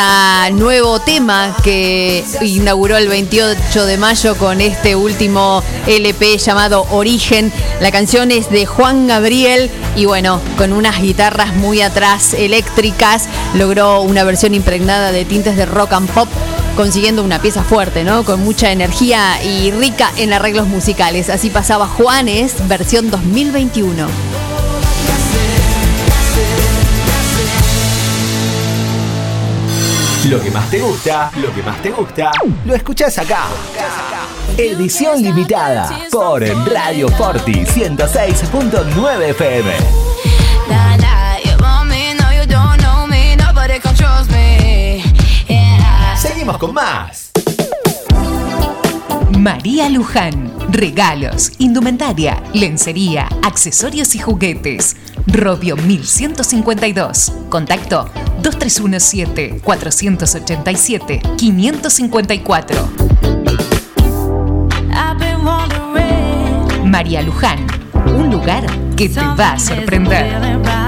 nuevo tema que inauguró el 28 de mayo con este último LP llamado Origen. La canción es de Juan Gabriel y bueno, con unas guitarras muy atrás eléctricas, logró una versión impregnada de tintes de rock and pop consiguiendo una pieza fuerte, ¿no? Con mucha energía y rica en arreglos musicales. Así pasaba Juanes, versión 2021. Lo que más te gusta, lo que más te gusta, lo escuchás acá. Edición limitada por Radio Forti 106.9 FM. Seguimos con más. María Luján. Regalos, indumentaria, lencería, accesorios y juguetes. Robio 1152. Contacto 2317 487 554. I've been wondering. María Luján. Un lugar que te va a sorprender.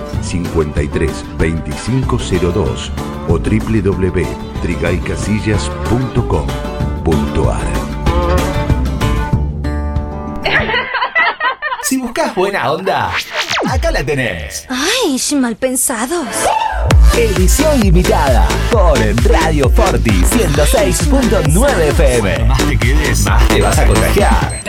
53 2502 o www.trigalcasillas.com.ar Si buscas buena onda, Acá la tenés. Ay, mal pensados. Edición limitada por Radio Forti 106.9 FM. Más te quedes, más te vas a contagiar.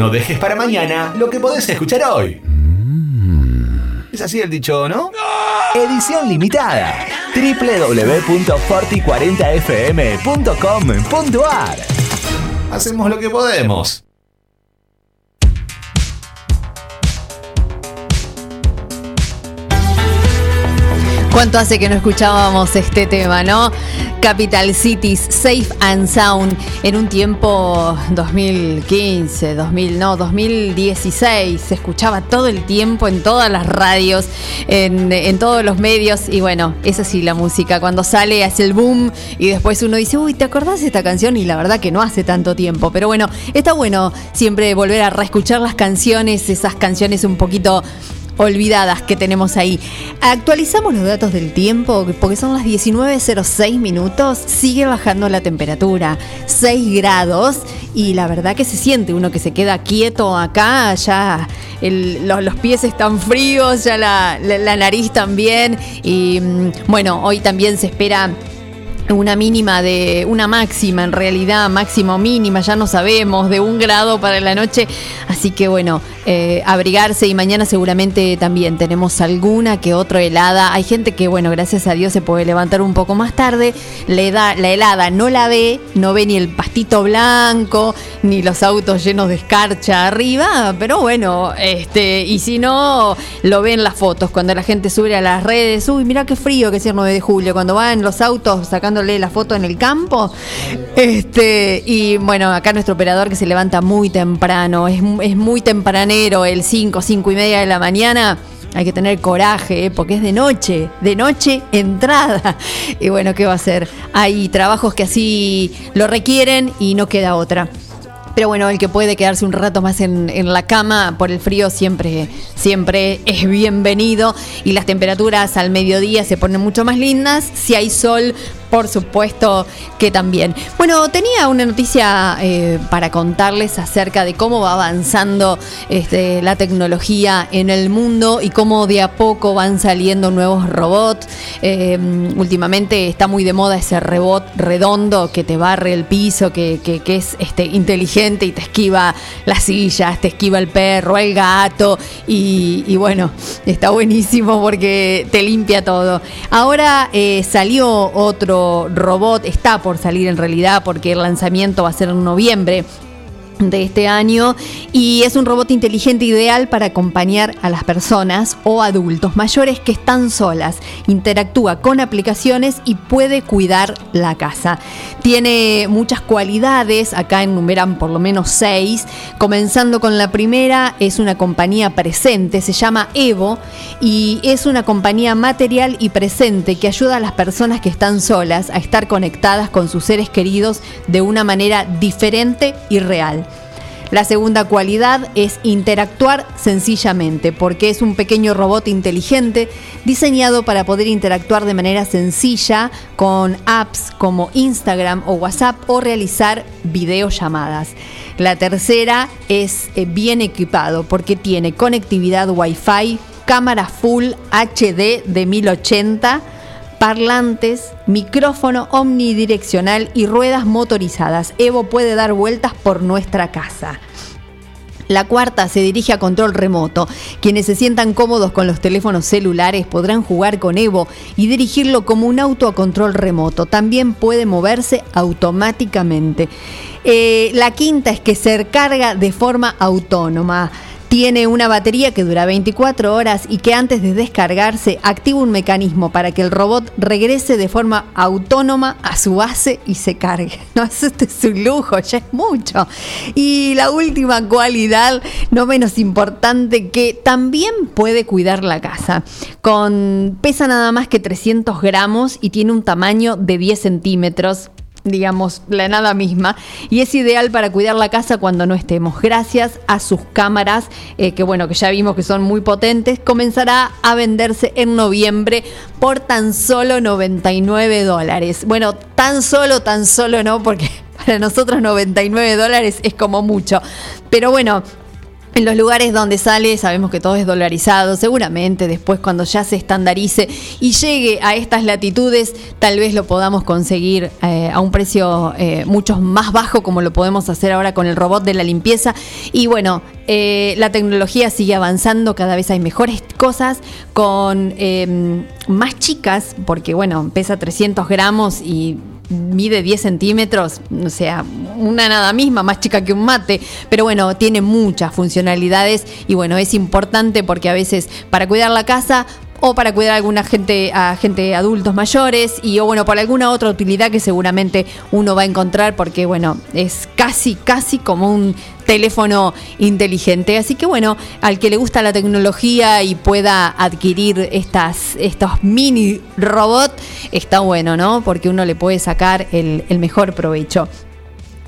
No dejes para mañana lo que podés escuchar hoy. Es así el dicho, ¿no? Edición limitada. www.forti40fm.com.ar Hacemos lo que podemos. ¿Cuánto hace que no escuchábamos este tema, no? Capital Cities, Safe and Sound, en un tiempo 2015, 2000, no, 2016, se escuchaba todo el tiempo en todas las radios, en, todos los medios, y bueno, es así la música, cuando sale hace el boom y después uno dice, uy, ¿te acordás de esta canción? Y la verdad que no hace tanto tiempo, pero bueno, está bueno siempre volver a reescuchar las canciones, esas canciones un poquito olvidadas que tenemos ahí. Actualizamos los datos del tiempo porque son las 19.06 minutos, sigue bajando la temperatura, 6 grados y la verdad que se siente uno que se queda quieto acá, ya los, los pies están fríos, ya la, la- la nariz también y mm, bueno, hoy también se espera una mínima de una máxima en realidad máximo mínima ya no sabemos de un grado para la noche. Así que bueno eh, abrigarse y mañana seguramente también. Tenemos alguna que otra helada. Hay gente que bueno gracias a Dios se puede levantar un poco más tarde. Le da la helada no la ve no ve ni el pastito blanco ni los autos llenos de escarcha arriba pero bueno este y si no lo ven las fotos. Cuando la gente sube a las redes uy mira qué frío que es el 9 de julio cuando van los autos sacándole la foto en el campo. Este, y bueno, acá nuestro operador que se levanta muy temprano, es, es muy tempranero, el 5, 5 y media de la mañana. Hay que tener coraje, ¿eh? porque es de noche, de noche entrada. Y bueno, ¿qué va a hacer? Hay trabajos que así lo requieren y no queda otra. Pero bueno, el que puede quedarse un rato más en, en, la cama por el frío siempre, siempre es bienvenido. Y las temperaturas al mediodía se ponen mucho más lindas. Si hay sol, por supuesto que también. Bueno, tenía una noticia eh, para contarles acerca de cómo va avanzando este, la tecnología en el mundo y cómo de a poco van saliendo nuevos robots. Eh, últimamente está muy de moda ese robot redondo que te barre el piso, que, que, es este, inteligente y te esquiva las sillas, te esquiva el perro, el gato y, y bueno, está buenísimo porque te limpia todo. Ahora eh, salió otro robot, está por salir en realidad porque el lanzamiento va a ser en noviembre de este año y es un robot inteligente ideal para acompañar a las personas o adultos mayores que están solas. Interactúa con aplicaciones y puede cuidar la casa. Tiene muchas cualidades, acá enumeran por lo menos seis. Comenzando con la primera, es una compañía presente, se llama Evo y es una compañía material y presente que ayuda a las personas que están solas a estar conectadas con sus seres queridos de una manera diferente y real. La segunda cualidad es interactuar sencillamente, porque es un pequeño robot inteligente diseñado para poder interactuar de manera sencilla con apps como Instagram o WhatsApp o realizar videollamadas. La tercera es eh, bien equipado porque tiene conectividad Wi-Fi, cámara full HD de 1080 parlantes, micrófono omnidireccional y ruedas motorizadas. Evo puede dar vueltas por nuestra casa. La cuarta se dirige a control remoto. Quienes se sientan cómodos con los teléfonos celulares podrán jugar con Evo y dirigirlo como un auto a control remoto. También puede moverse automáticamente. Eh, la quinta es que se recarga de forma autónoma. Tiene una batería que dura 24 horas y que antes de descargarse activa un mecanismo para que el robot regrese de forma autónoma a su base y se cargue. No, este es un lujo, ya es mucho. Y la última cualidad, no menos importante, que también puede cuidar la casa. Con, pesa nada más que 300 gramos y tiene un tamaño de 10 centímetros digamos, la nada misma, y es ideal para cuidar la casa cuando no estemos. Gracias a sus cámaras, eh, que bueno, que ya vimos que son muy potentes, comenzará a venderse en noviembre por tan solo 99 dólares. Bueno, tan solo, tan solo no, porque para nosotros 99 dólares es como mucho. Pero bueno, en los lugares donde sale sabemos que todo es dolarizado, seguramente después cuando ya se estandarice y llegue a estas latitudes tal vez lo podamos conseguir eh, a un precio eh, mucho más bajo como lo podemos hacer ahora con el robot de la limpieza. Y bueno, eh, la tecnología sigue avanzando, cada vez hay mejores cosas con más chicas porque bueno, pesa 300 gramos y mide 10 centímetros, o sea, una nada misma, más chica que un mate, pero bueno, tiene muchas funcionalidades y bueno, es importante porque a veces para cuidar la casa o para cuidar a alguna gente, a gente adultos mayores y o bueno, por alguna otra utilidad que seguramente uno va a encontrar porque bueno, es casi, casi como un teléfono inteligente. Así que bueno, al que le gusta la tecnología y pueda adquirir estas, estos mini robots, está bueno, ¿no? Porque uno le puede sacar el, el mejor provecho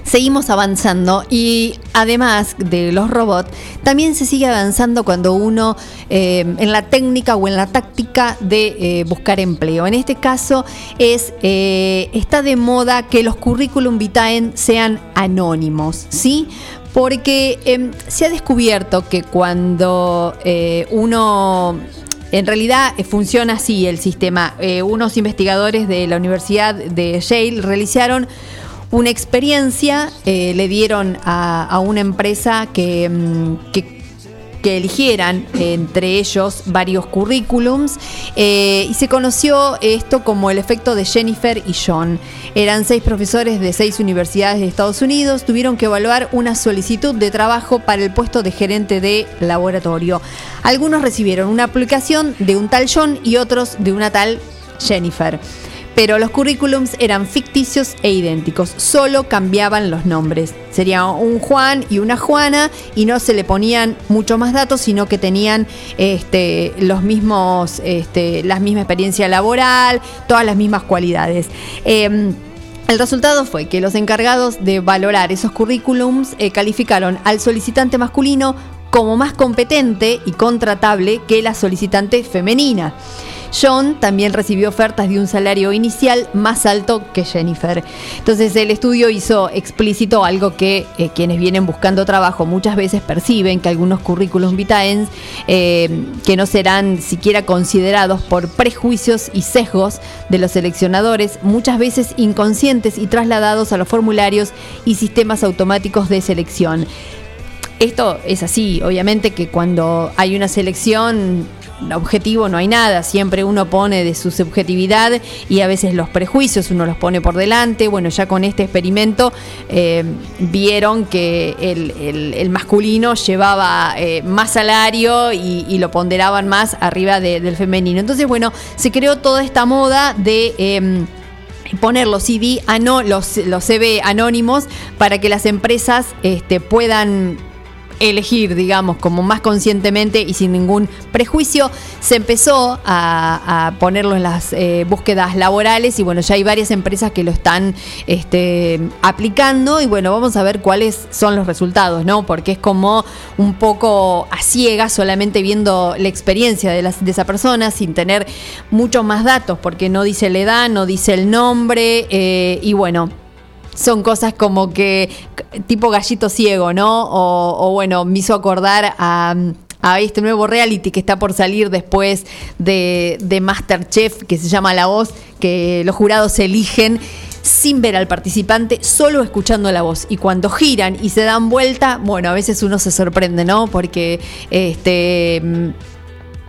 seguimos avanzando y además de los robots, también se sigue avanzando cuando uno eh, en la técnica o en la táctica de eh, buscar empleo. En este caso es eh, está de moda que los currículum vitae sean anónimos, ¿sí? Porque em, se ha descubierto que cuando uno En realidad eh, funciona así el sistema. Eh, unos investigadores de la Universidad de Yale realizaron una experiencia, eh, le dieron a, una empresa que, mm, eligieran entre ellos varios currículums eh, y se conoció esto como el efecto de Jennifer y John. Eran seis profesores de seis universidades de Estados Unidos, tuvieron que evaluar una solicitud de trabajo para el puesto de gerente de laboratorio. Algunos recibieron una aplicación de un tal John y otros de una tal Jennifer pero los currículums eran ficticios e idénticos, solo cambiaban los nombres. Sería un Juan y una Juana y no se le ponían mucho más datos, sino que tenían este, los mismos, este, la misma experiencia laboral, todas las mismas cualidades. Em, el resultado fue que los encargados de valorar esos currículums eh, calificaron al solicitante masculino como más competente y contratable que la solicitante femenina. John también recibió ofertas de un salario inicial más alto que Jennifer. Entonces el estudio hizo explícito algo que eh, quienes vienen buscando trabajo muchas veces perciben, que algunos currículums vitae eh, que no serán siquiera considerados por prejuicios y sesgos de los seleccionadores, muchas veces inconscientes y trasladados a los formularios y sistemas automáticos de selección. Esto es así, obviamente que cuando hay una selección objetivo no hay nada, siempre uno pone de su subjetividad y a veces los prejuicios uno los pone por delante. Bueno, ya con este experimento eh, vieron que el, el- masculino llevaba eh, más salario y, lo ponderaban más arriba de- del femenino. Entonces, bueno, se creó toda esta moda de... em, poner los CD, los, los CV anónimos para que las empresas este, puedan elegir, digamos, como más conscientemente y sin ningún prejuicio. Se empezó a, ponerlo en las eh, búsquedas laborales y bueno, ya hay varias empresas que lo están este, aplicando y bueno, vamos a ver cuáles son los resultados, ¿no? Porque es como un poco a ciegas, solamente viendo la experiencia de, las, de esa persona sin tener muchos más datos, porque no dice la edad, no dice el nombre eh, y bueno, son cosas como que tipo gallito ciego, ¿no? O, o bueno, me hizo acordar a, a este nuevo reality que está por salir después de, de Masterchef, que se llama La Voz, que los jurados eligen sin ver al participante, solo escuchando la voz. Y cuando giran y se dan vuelta, bueno, a veces uno se sorprende, ¿no? Porque este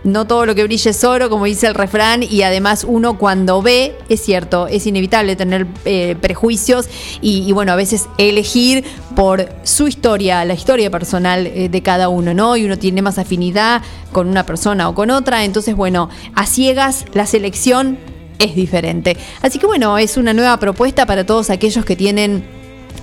no todo lo que brilla es oro, como dice el refrán, y además uno cuando ve, es cierto, es inevitable tener eh, prejuicios y, y, bueno, a veces elegir por su historia, la historia personal eh, de cada uno, ¿no? Y uno tiene más afinidad con una persona o con otra, entonces bueno, a ciegas la selección es diferente. Así que bueno, es una nueva propuesta para todos aquellos que tienen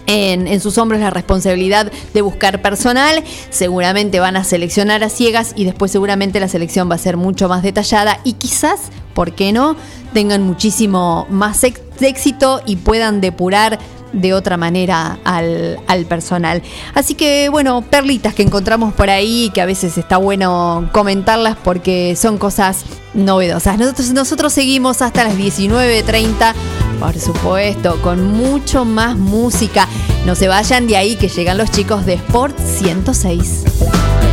en, sus hombros la responsabilidad de buscar personal. Seguramente van a seleccionar a ciegas y después seguramente la selección va a ser mucho más detallada y quizás, ¿por qué no?, tengan muchísimo más éxito y puedan depurar de otra manera al, al personal. Así que bueno, perlitas que encontramos por ahí, que a veces está bueno comentarlas porque son cosas novedosas. Nosotros, nosotros seguimos hasta las 19.30, por supuesto, con mucho más música. No se vayan de ahí que llegan los chicos de Sport 106.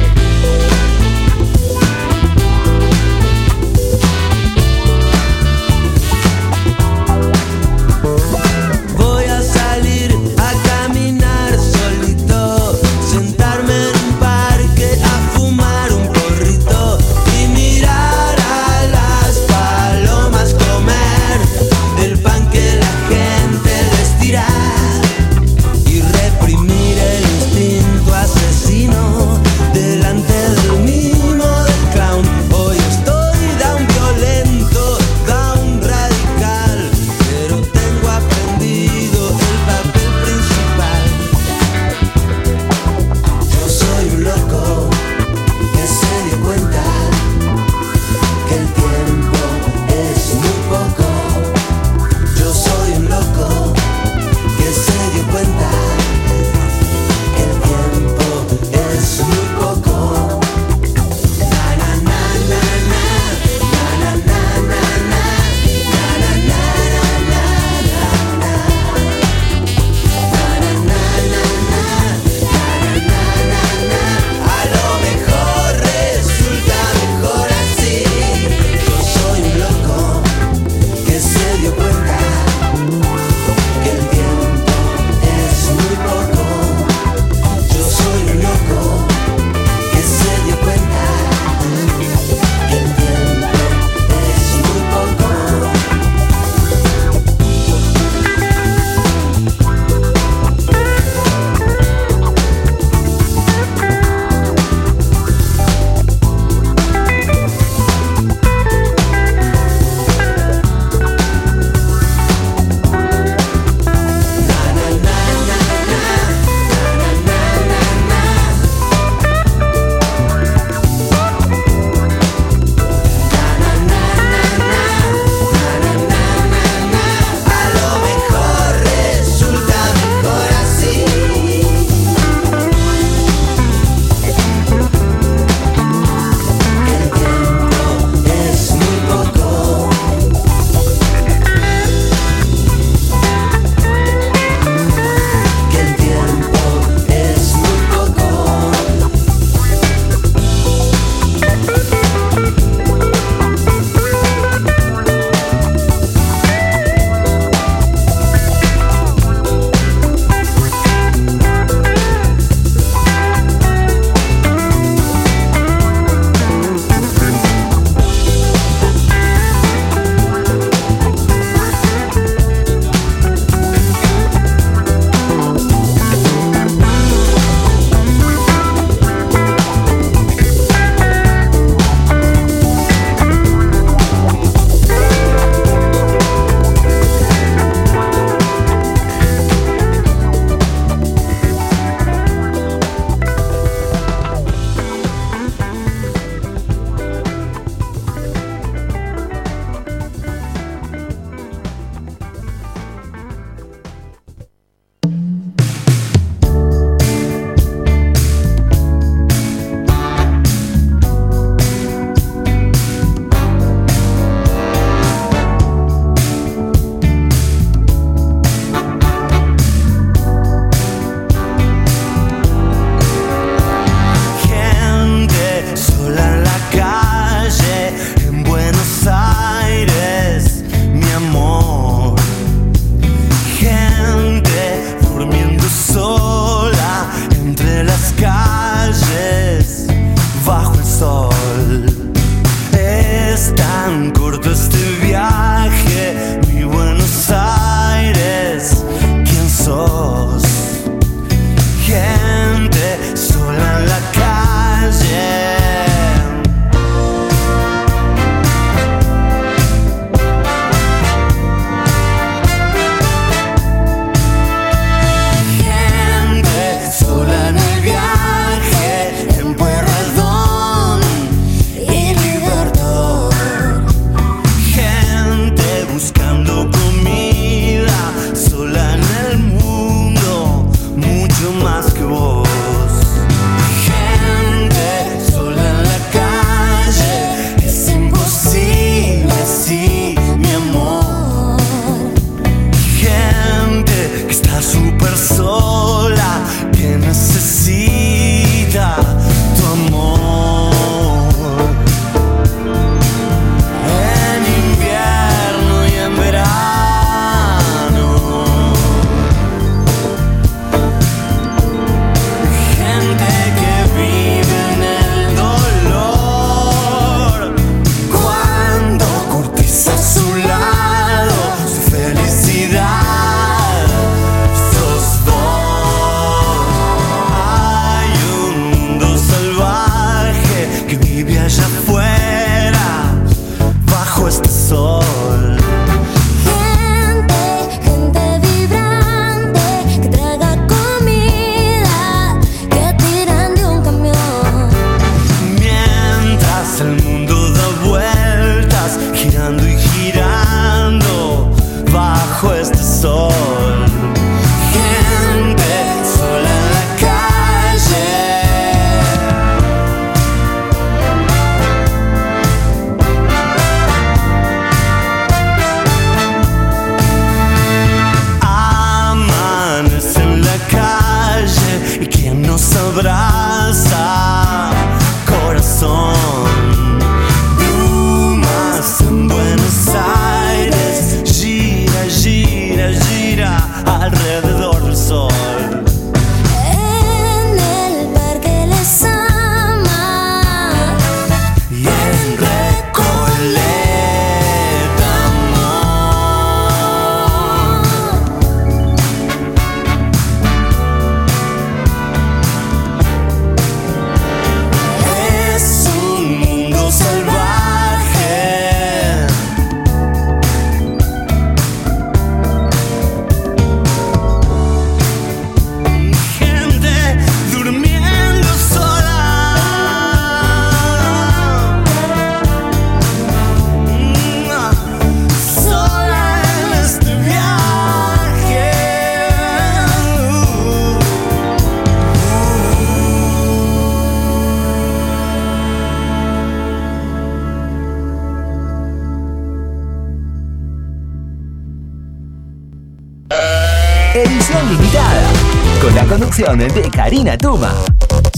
De Karina Tuma.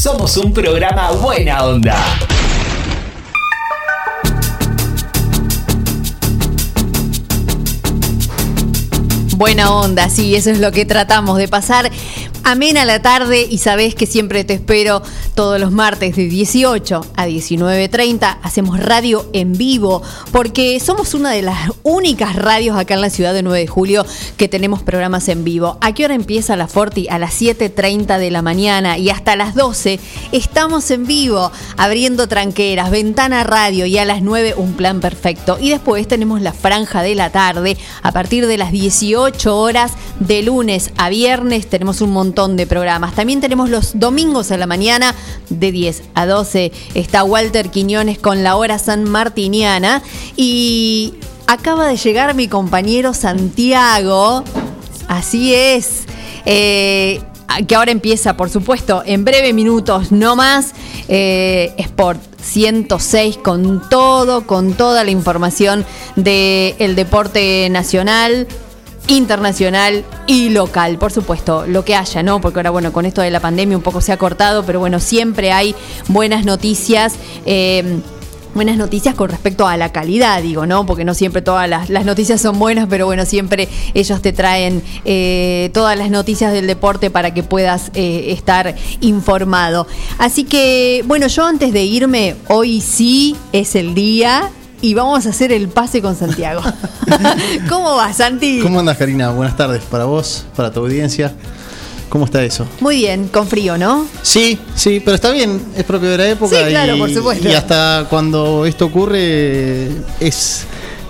Somos un programa buena onda. Buena onda, sí, eso es lo que tratamos de pasar. Amena la tarde y sabés que siempre te espero todos los martes de 18 a 19.30. Hacemos radio en vivo porque somos una de las únicas radios acá en la ciudad de 9 de julio que tenemos programas en vivo. ¿A qué hora empieza la Forti? A las 7.30 de la mañana y hasta las 12 estamos en vivo abriendo tranqueras, ventana radio y a las 9 un plan perfecto. Y después tenemos la franja de la tarde a partir de las 18 horas de lunes a viernes tenemos un montón de programas. También tenemos los domingos a la mañana de 10 a 12. Está Walter Quiñones con la hora san martiniana y acaba de llegar mi compañero Santiago. Así es. Eh, que ahora empieza, por supuesto, en breve minutos, no más. eh, Sport 106 con todo, con toda la información del deporte nacional internacional y local, por supuesto, lo que haya, ¿no? Porque ahora, bueno, con esto de la pandemia un poco se ha cortado, pero bueno, siempre hay buenas noticias. eh, Buenas noticias con respecto a la calidad, digo, ¿no? Porque no siempre todas las, noticias son buenas, pero bueno, siempre ellos te traen eh, todas las noticias del deporte para que puedas eh, estar informado. Así que, bueno, yo antes de irme, hoy sí es el día y vamos a hacer el pase con Santiago. ¿Cómo va, Santi? ¿Cómo andas, Karina? Buenas tardes para vos, para tu audiencia. ¿Cómo está eso? Muy bien, con frío, ¿no? Sí, sí, pero está bien, es propio de la época. Sí, claro, y, por supuesto. Y hasta cuando esto ocurre es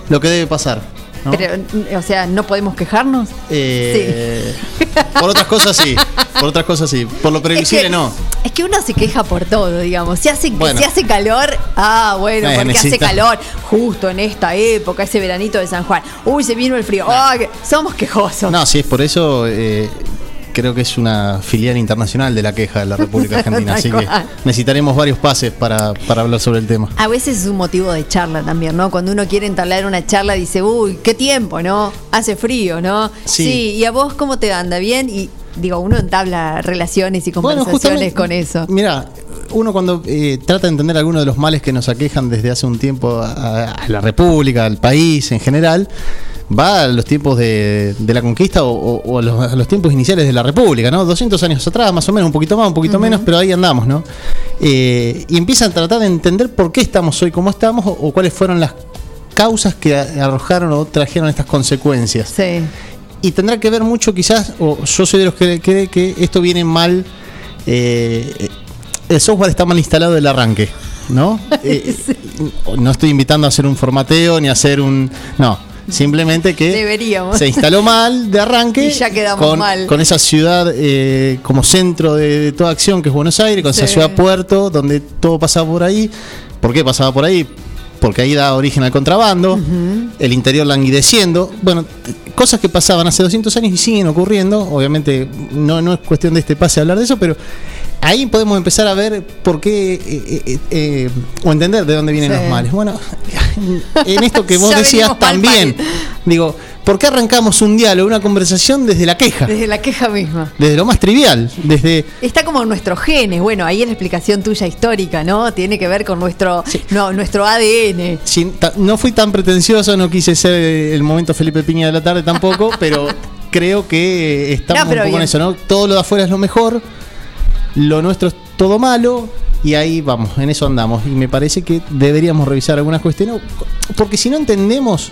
lo que debe pasar. ¿No? Pero, o sea, ¿no podemos quejarnos? Eh, Por otras cosas sí, por otras cosas sí. Por lo previsible Es que- no. Es que uno se queja por todo, digamos. Si hace, Bueno. si hace calor, ah, bueno, Eh, porque necesita- hace calor justo en esta época, ese veranito de San Juan. Uy, se vino el frío. Ah, somos quejosos. No, si es por eso, eh, creo que es una filial internacional de la queja de la República Argentina. Así que necesitaremos varios pases para, para hablar sobre el tema. A veces es un motivo de charla también, ¿no? Cuando uno quiere entablar una charla dice, uy, qué tiempo, ¿no? Hace frío, ¿no? Sí. ¿y a vos cómo te anda? ¿Bien? Y digo, uno entabla relaciones y conversaciones con eso. Mira, uno cuando eh, trata de entender algunos de los males que nos aquejan desde hace un tiempo a, a la República, al país en general, va a los tiempos de, de la conquista o, o- o a, los, a los tiempos iniciales de la República, ¿no? 200 años atrás, más o menos, un poquito más, un poquito menos, pero ahí andamos, ¿no? Eh, y empiezan a tratar de entender por qué estamos hoy como estamos o, o cuáles fueron las causas que arrojaron o trajeron estas consecuencias. Sí. Y tendrá que ver mucho quizás, o yo soy de los que cree que esto viene mal, eh, el software está mal instalado del arranque, ¿no? Eh, No estoy invitando a hacer un formateo ni a hacer un... No, simplemente que Deberíamos. se instaló mal de arranque. Y ya quedamos con, mal. con esa ciudad eh, como centro de, de toda acción que es Buenos Aires, con esa ciudad puerto, donde todo pasaba por ahí. ¿Por qué pasaba por ahí? Porque ahí da origen al contrabando, el interior languideciendo. Bueno, cosas que pasaban hace 200 años y siguen ocurriendo. Obviamente, no, no es cuestión de este pase hablar de eso, pero ahí podemos empezar a ver por qué, eh, eh, eh, o entender de dónde vienen Sí. los males. Bueno, en esto que vos decías mal también, digo, ¿por qué arrancamos un diálogo, una conversación desde la queja? Desde la queja misma. Desde lo más trivial, desde... Está como en nuestros genes. Bueno, ahí es la explicación tuya histórica, ¿no? Tiene que ver con nuestro, no, nuestro ADN. sin- no fui tan pretencioso, no quise ser eh, el momento Felipe Piña de la tarde tampoco, pero creo que eh, estamos No, un poco en eso, ¿no? Todo lo de afuera es lo mejor, lo nuestro es todo malo, y ahí vamos, en eso andamos. Y me parece que deberíamos revisar algunas cuestiones, porque si no entendemos,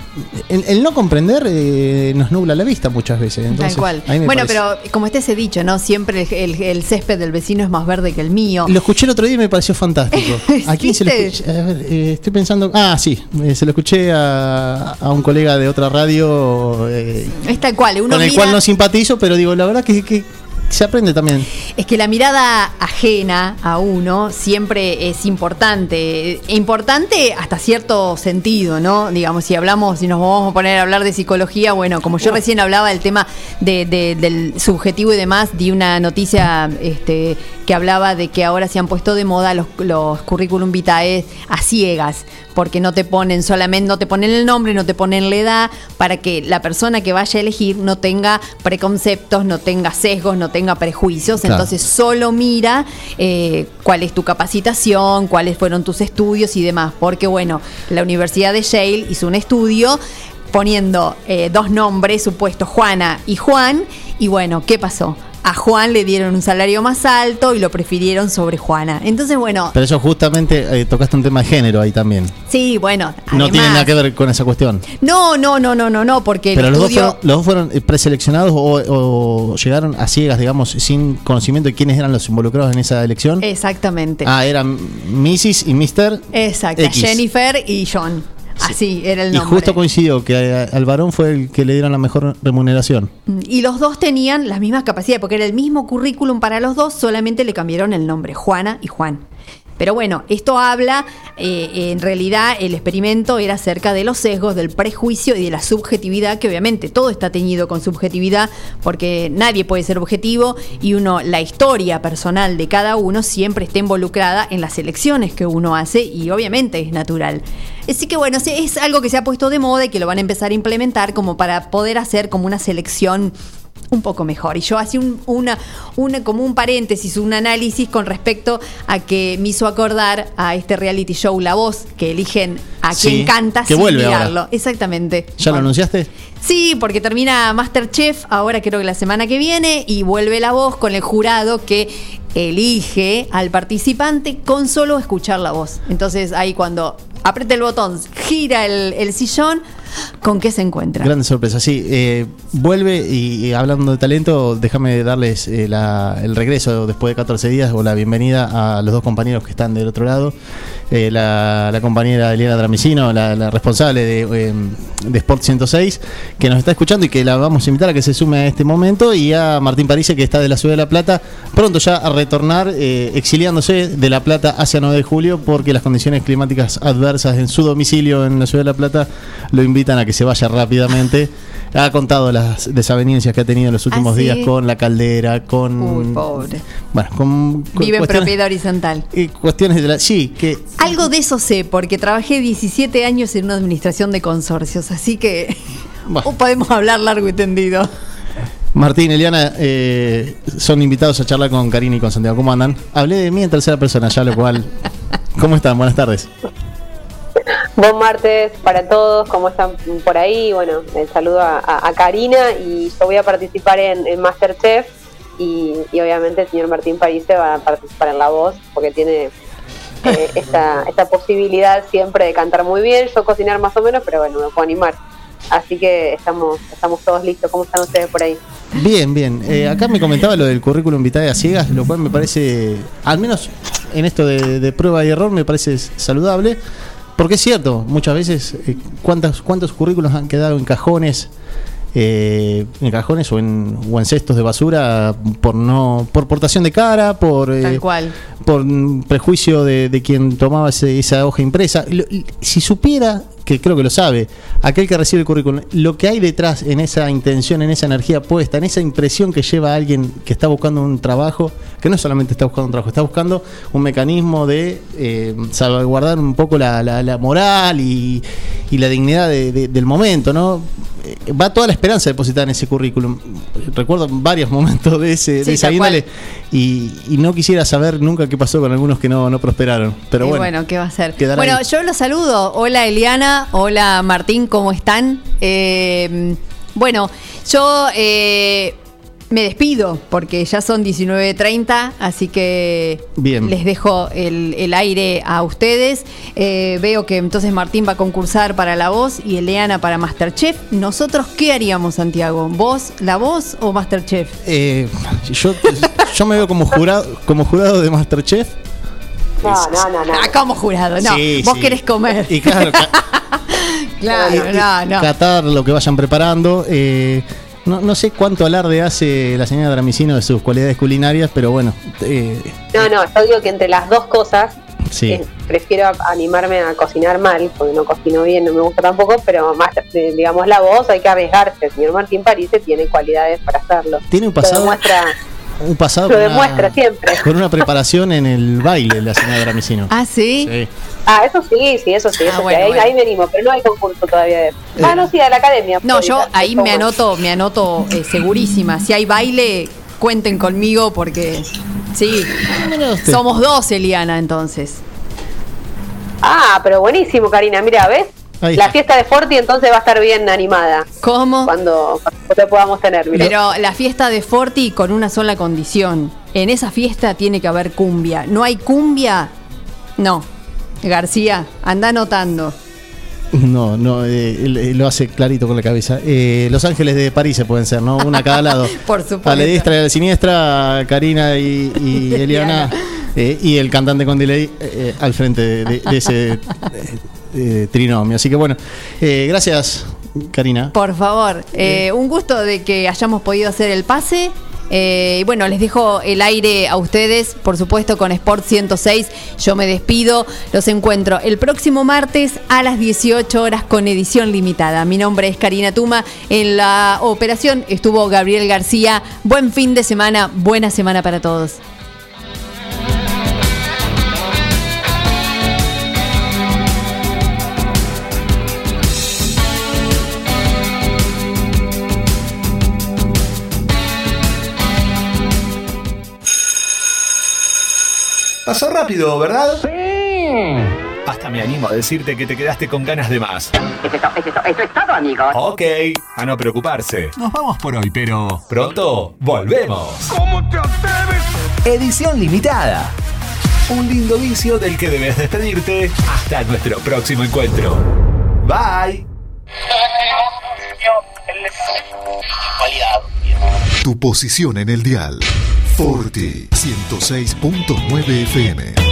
el, el no comprender eh, nos nubla la vista muchas veces. Entonces, Tal cual. Bueno, parece- pero como está ese dicho, ¿no? Siempre el, el- el césped del vecino es más verde que el mío. Lo escuché el otro día y me pareció fantástico. ¿A quién se lo escuché? A ver, eh, estoy pensando. Ah, sí, eh, se lo escuché a, a un colega de otra radio Es tal cual. Uno con el mira- cual no simpatizo, pero digo, la verdad que, que se aprende también. Es que la mirada ajena a uno siempre es importante. E Importante hasta cierto sentido, ¿no? Digamos, si hablamos, si nos vamos a poner a hablar de psicología, bueno, como yo recién hablaba del tema de- de- del subjetivo y demás, di una noticia este, que hablaba de que ahora se han puesto de moda los, los currículum vitae a ciegas, porque no te ponen solamente, no te ponen el nombre, no te ponen la edad, para que la persona que vaya a elegir no tenga preconceptos, no tenga sesgos, no tenga prejuicios. Claro. Entonces solo mira eh, cuál es tu capacitación, cuáles fueron tus estudios y demás. Porque bueno, la Universidad de Yale hizo un estudio poniendo eh, dos nombres supuestos, Juana y Juan, y bueno, ¿qué pasó? A Juan le dieron un salario más alto y lo prefirieron sobre Juana. Entonces, bueno, Pero eso justamente eh, tocaste un tema de género ahí también. sí, bueno. No tiene nada que ver con esa cuestión. No, no, no, no, no, no, porque el Pero los dos, fueron, los dos fueron eh, preseleccionados o, o llegaron a ciegas, digamos, sin conocimiento de quiénes eran los involucrados en esa elección. Exactamente. Ah, eran Mrs. y Mr. Exacto, X. Jennifer y John. Así era el Y justo coincidió que al varón fue el que le dieron la mejor remuneración. Mm, Y los dos tenían las mismas capacidades, porque era el mismo currículum para los dos, solamente le cambiaron el nombre, Juana y Juan. Pero bueno, esto habla, eh, en realidad el experimento era acerca de los sesgos, del prejuicio y de la subjetividad, que obviamente todo está teñido con subjetividad, porque nadie puede ser objetivo y uno, la historia personal de cada uno siempre está involucrada en las elecciones que uno hace y obviamente es natural. Así que bueno, es algo que se ha puesto de moda y que lo van a empezar a implementar como para poder hacer como una selección un poco mejor. Y yo hacía un, una, una, como un paréntesis, un análisis con respecto a que me hizo acordar a este reality show La Voz, que eligen a Sí, quien canta que sin vuelve ahora. mirarlo. Exactamente. ¿Ya lo anunciaste? Sí, porque termina Masterchef ahora creo que la semana que viene y vuelve la voz con el jurado que elige al participante con solo escuchar la voz. Entonces ahí cuando aprieta el botón, gira el, el sillón, ¿con qué se encuentra? Grande sorpresa, sí. Eh, vuelve y, hablando de talento, déjame darles eh, la- el regreso después de 14 días o la bienvenida a los dos compañeros que están del otro lado. Eh, la, la compañera Eliana Dramicino, la, la responsable de, eh, de Sport 106, que nos está escuchando y que la vamos a invitar a que se sume a este momento, y a Martín Parise, que está de la Ciudad de La Plata, pronto ya a retornar, eh, exiliándose de La Plata hacia 9 de julio, porque las condiciones climáticas adversas en su domicilio en la Ciudad de La Plata lo invitan a que se vaya rápidamente. Ha contado las desavenencias que ha tenido en los últimos ¿Ah, días con la caldera, con. Uy, pobre. Bueno, con. Vive en propiedad horizontal. y cuestiones de la. Sí, que. Algo de eso sé, porque trabajé 17 años en una administración de consorcios, así que podemos hablar largo y tendido. Martín, Eliana, eh, son invitados a charlar con Karina y con Santiago. ¿Cómo andan? Hablé de mí en tercera persona, ya lo cual. ¿Cómo están? Buenas tardes. Buen martes para todos, ¿cómo están por ahí? Bueno, el saludo a, a- a Karina y yo voy a participar en, en Masterchef y, y obviamente el señor Martín Parise va a participar en La Voz porque tiene eh, esta, esta posibilidad siempre de cantar muy bien, yo cocinar más o menos, pero bueno, me puedo animar. Así que estamos, estamos todos listos. ¿Cómo están ustedes por ahí? Bien, bien. Eh, acá me comentaba lo del currículum vitae a ciegas, lo cual me parece, al menos en esto de, de prueba y error, me parece saludable. Porque es cierto, muchas veces, eh, ¿cuántos, ¿cuántos currículos han quedado en cajones? eh, en cajones o en, o en cestos de basura por no por portación de cara por eh, Tal cual. por prejuicio de, de quien tomaba ese- esa hoja impresa. Si supiera, que creo que lo sabe, aquel que recibe el currículum, lo que hay detrás en esa intención, en esa energía puesta, en esa impresión que lleva a alguien que está buscando un trabajo, que no solamente está buscando un trabajo, está buscando un mecanismo de eh, salvaguardar un poco la, la- la moral y, y la dignidad de- de- del momento, ¿no? Eh, Va toda la esperanza depositada en ese currículum. Recuerdo varios momentos de, ese, Sí, de esa índole y, y no quisiera saber nunca qué pasó con algunos que no, no prosperaron. Pero Y bueno, bueno, ¿qué va a ser? Bueno, ahí. yo los saludo. Hola Eliana, hola Martín, ¿cómo están? Eh, bueno, yo eh, me despido porque ya son 19.30, así que Bien. les dejo el, el aire a ustedes. Eh, veo que entonces Martín va a concursar para la voz y Eliana para Masterchef. ¿Nosotros qué haríamos, Santiago? ¿Vos, la voz o Masterchef? Eh, yo, yo me veo como jurado, como jurado de Masterchef. No, no, no, no. Ah, como jurado, no. Sí, vos sí. querés comer. Y claro, ca- Claro, no, no. catar lo que vayan preparando. eh, no, no sé cuánto alarde hace la señora Dramicino de sus cualidades culinarias, pero bueno, eh, No, no, yo digo que entre las dos cosas sí. eh, prefiero animarme a cocinar mal, porque no cocino bien, no me gusta tampoco, pero más, digamos, la voz hay que arriesgarse. El señor Martín Parise tiene cualidades para hacerlo. Tiene un Lo pasado- demuestra, Un pasado lo con una- demuestra siempre. con una preparación en el baile, la señora Dramicino. Ah, sí. Sí. Ah, eso sí, sí, eso sí, eso sí, bueno, ahí, bueno. ahí venimos, pero no hay concurso todavía de Ah, no, sí, de la academia. No, yo ahí me anoto, me anoto eh, segurísima. Si hay baile, cuenten conmigo porque sí, usted. somos dos, Eliana, entonces. Ah, pero buenísimo, Karina, mira, ¿ves? Ahí La fiesta de Forti entonces va a estar bien animada. ¿Cómo? Cuando, cuando te podamos tener. Pero la fiesta de Forti con una sola condición. En esa fiesta tiene que haber cumbia. ¿No hay cumbia? No. García, anda anotando. No, no, eh, lo hace clarito con la cabeza. Eh, Los Ángeles de París se pueden ser, ¿no? Una a cada lado. Por supuesto. A la diestra y a la siniestra, Karina y, y Eliana. eh, y el cantante con delay al frente de, de- de ese eh, eh, trinomio. Así que bueno, eh, gracias, Karina. Por favor, eh, un gusto de que hayamos podido hacer el pase. Eh, y bueno, les dejo el aire a ustedes, por supuesto, con Sport 106. Yo me despido, los encuentro el próximo martes a las 18 horas con edición limitada. Mi nombre es Karina Tuma. En la operación estuvo Gabriel García. Buen fin de semana, buena semana para todos. Pasó rápido, ¿verdad? Sí. Hasta me animo a decirte que te quedaste con ganas de más. Eso es todo, amigos. Ok, a no preocuparse. Nos vamos por hoy, pero pronto volvemos. ¿Cómo te atreves? Edición limitada. Un lindo vicio del que debes despedirte hasta nuestro próximo encuentro. Bye. Tu posición en el dial. Forti 106.9 FM.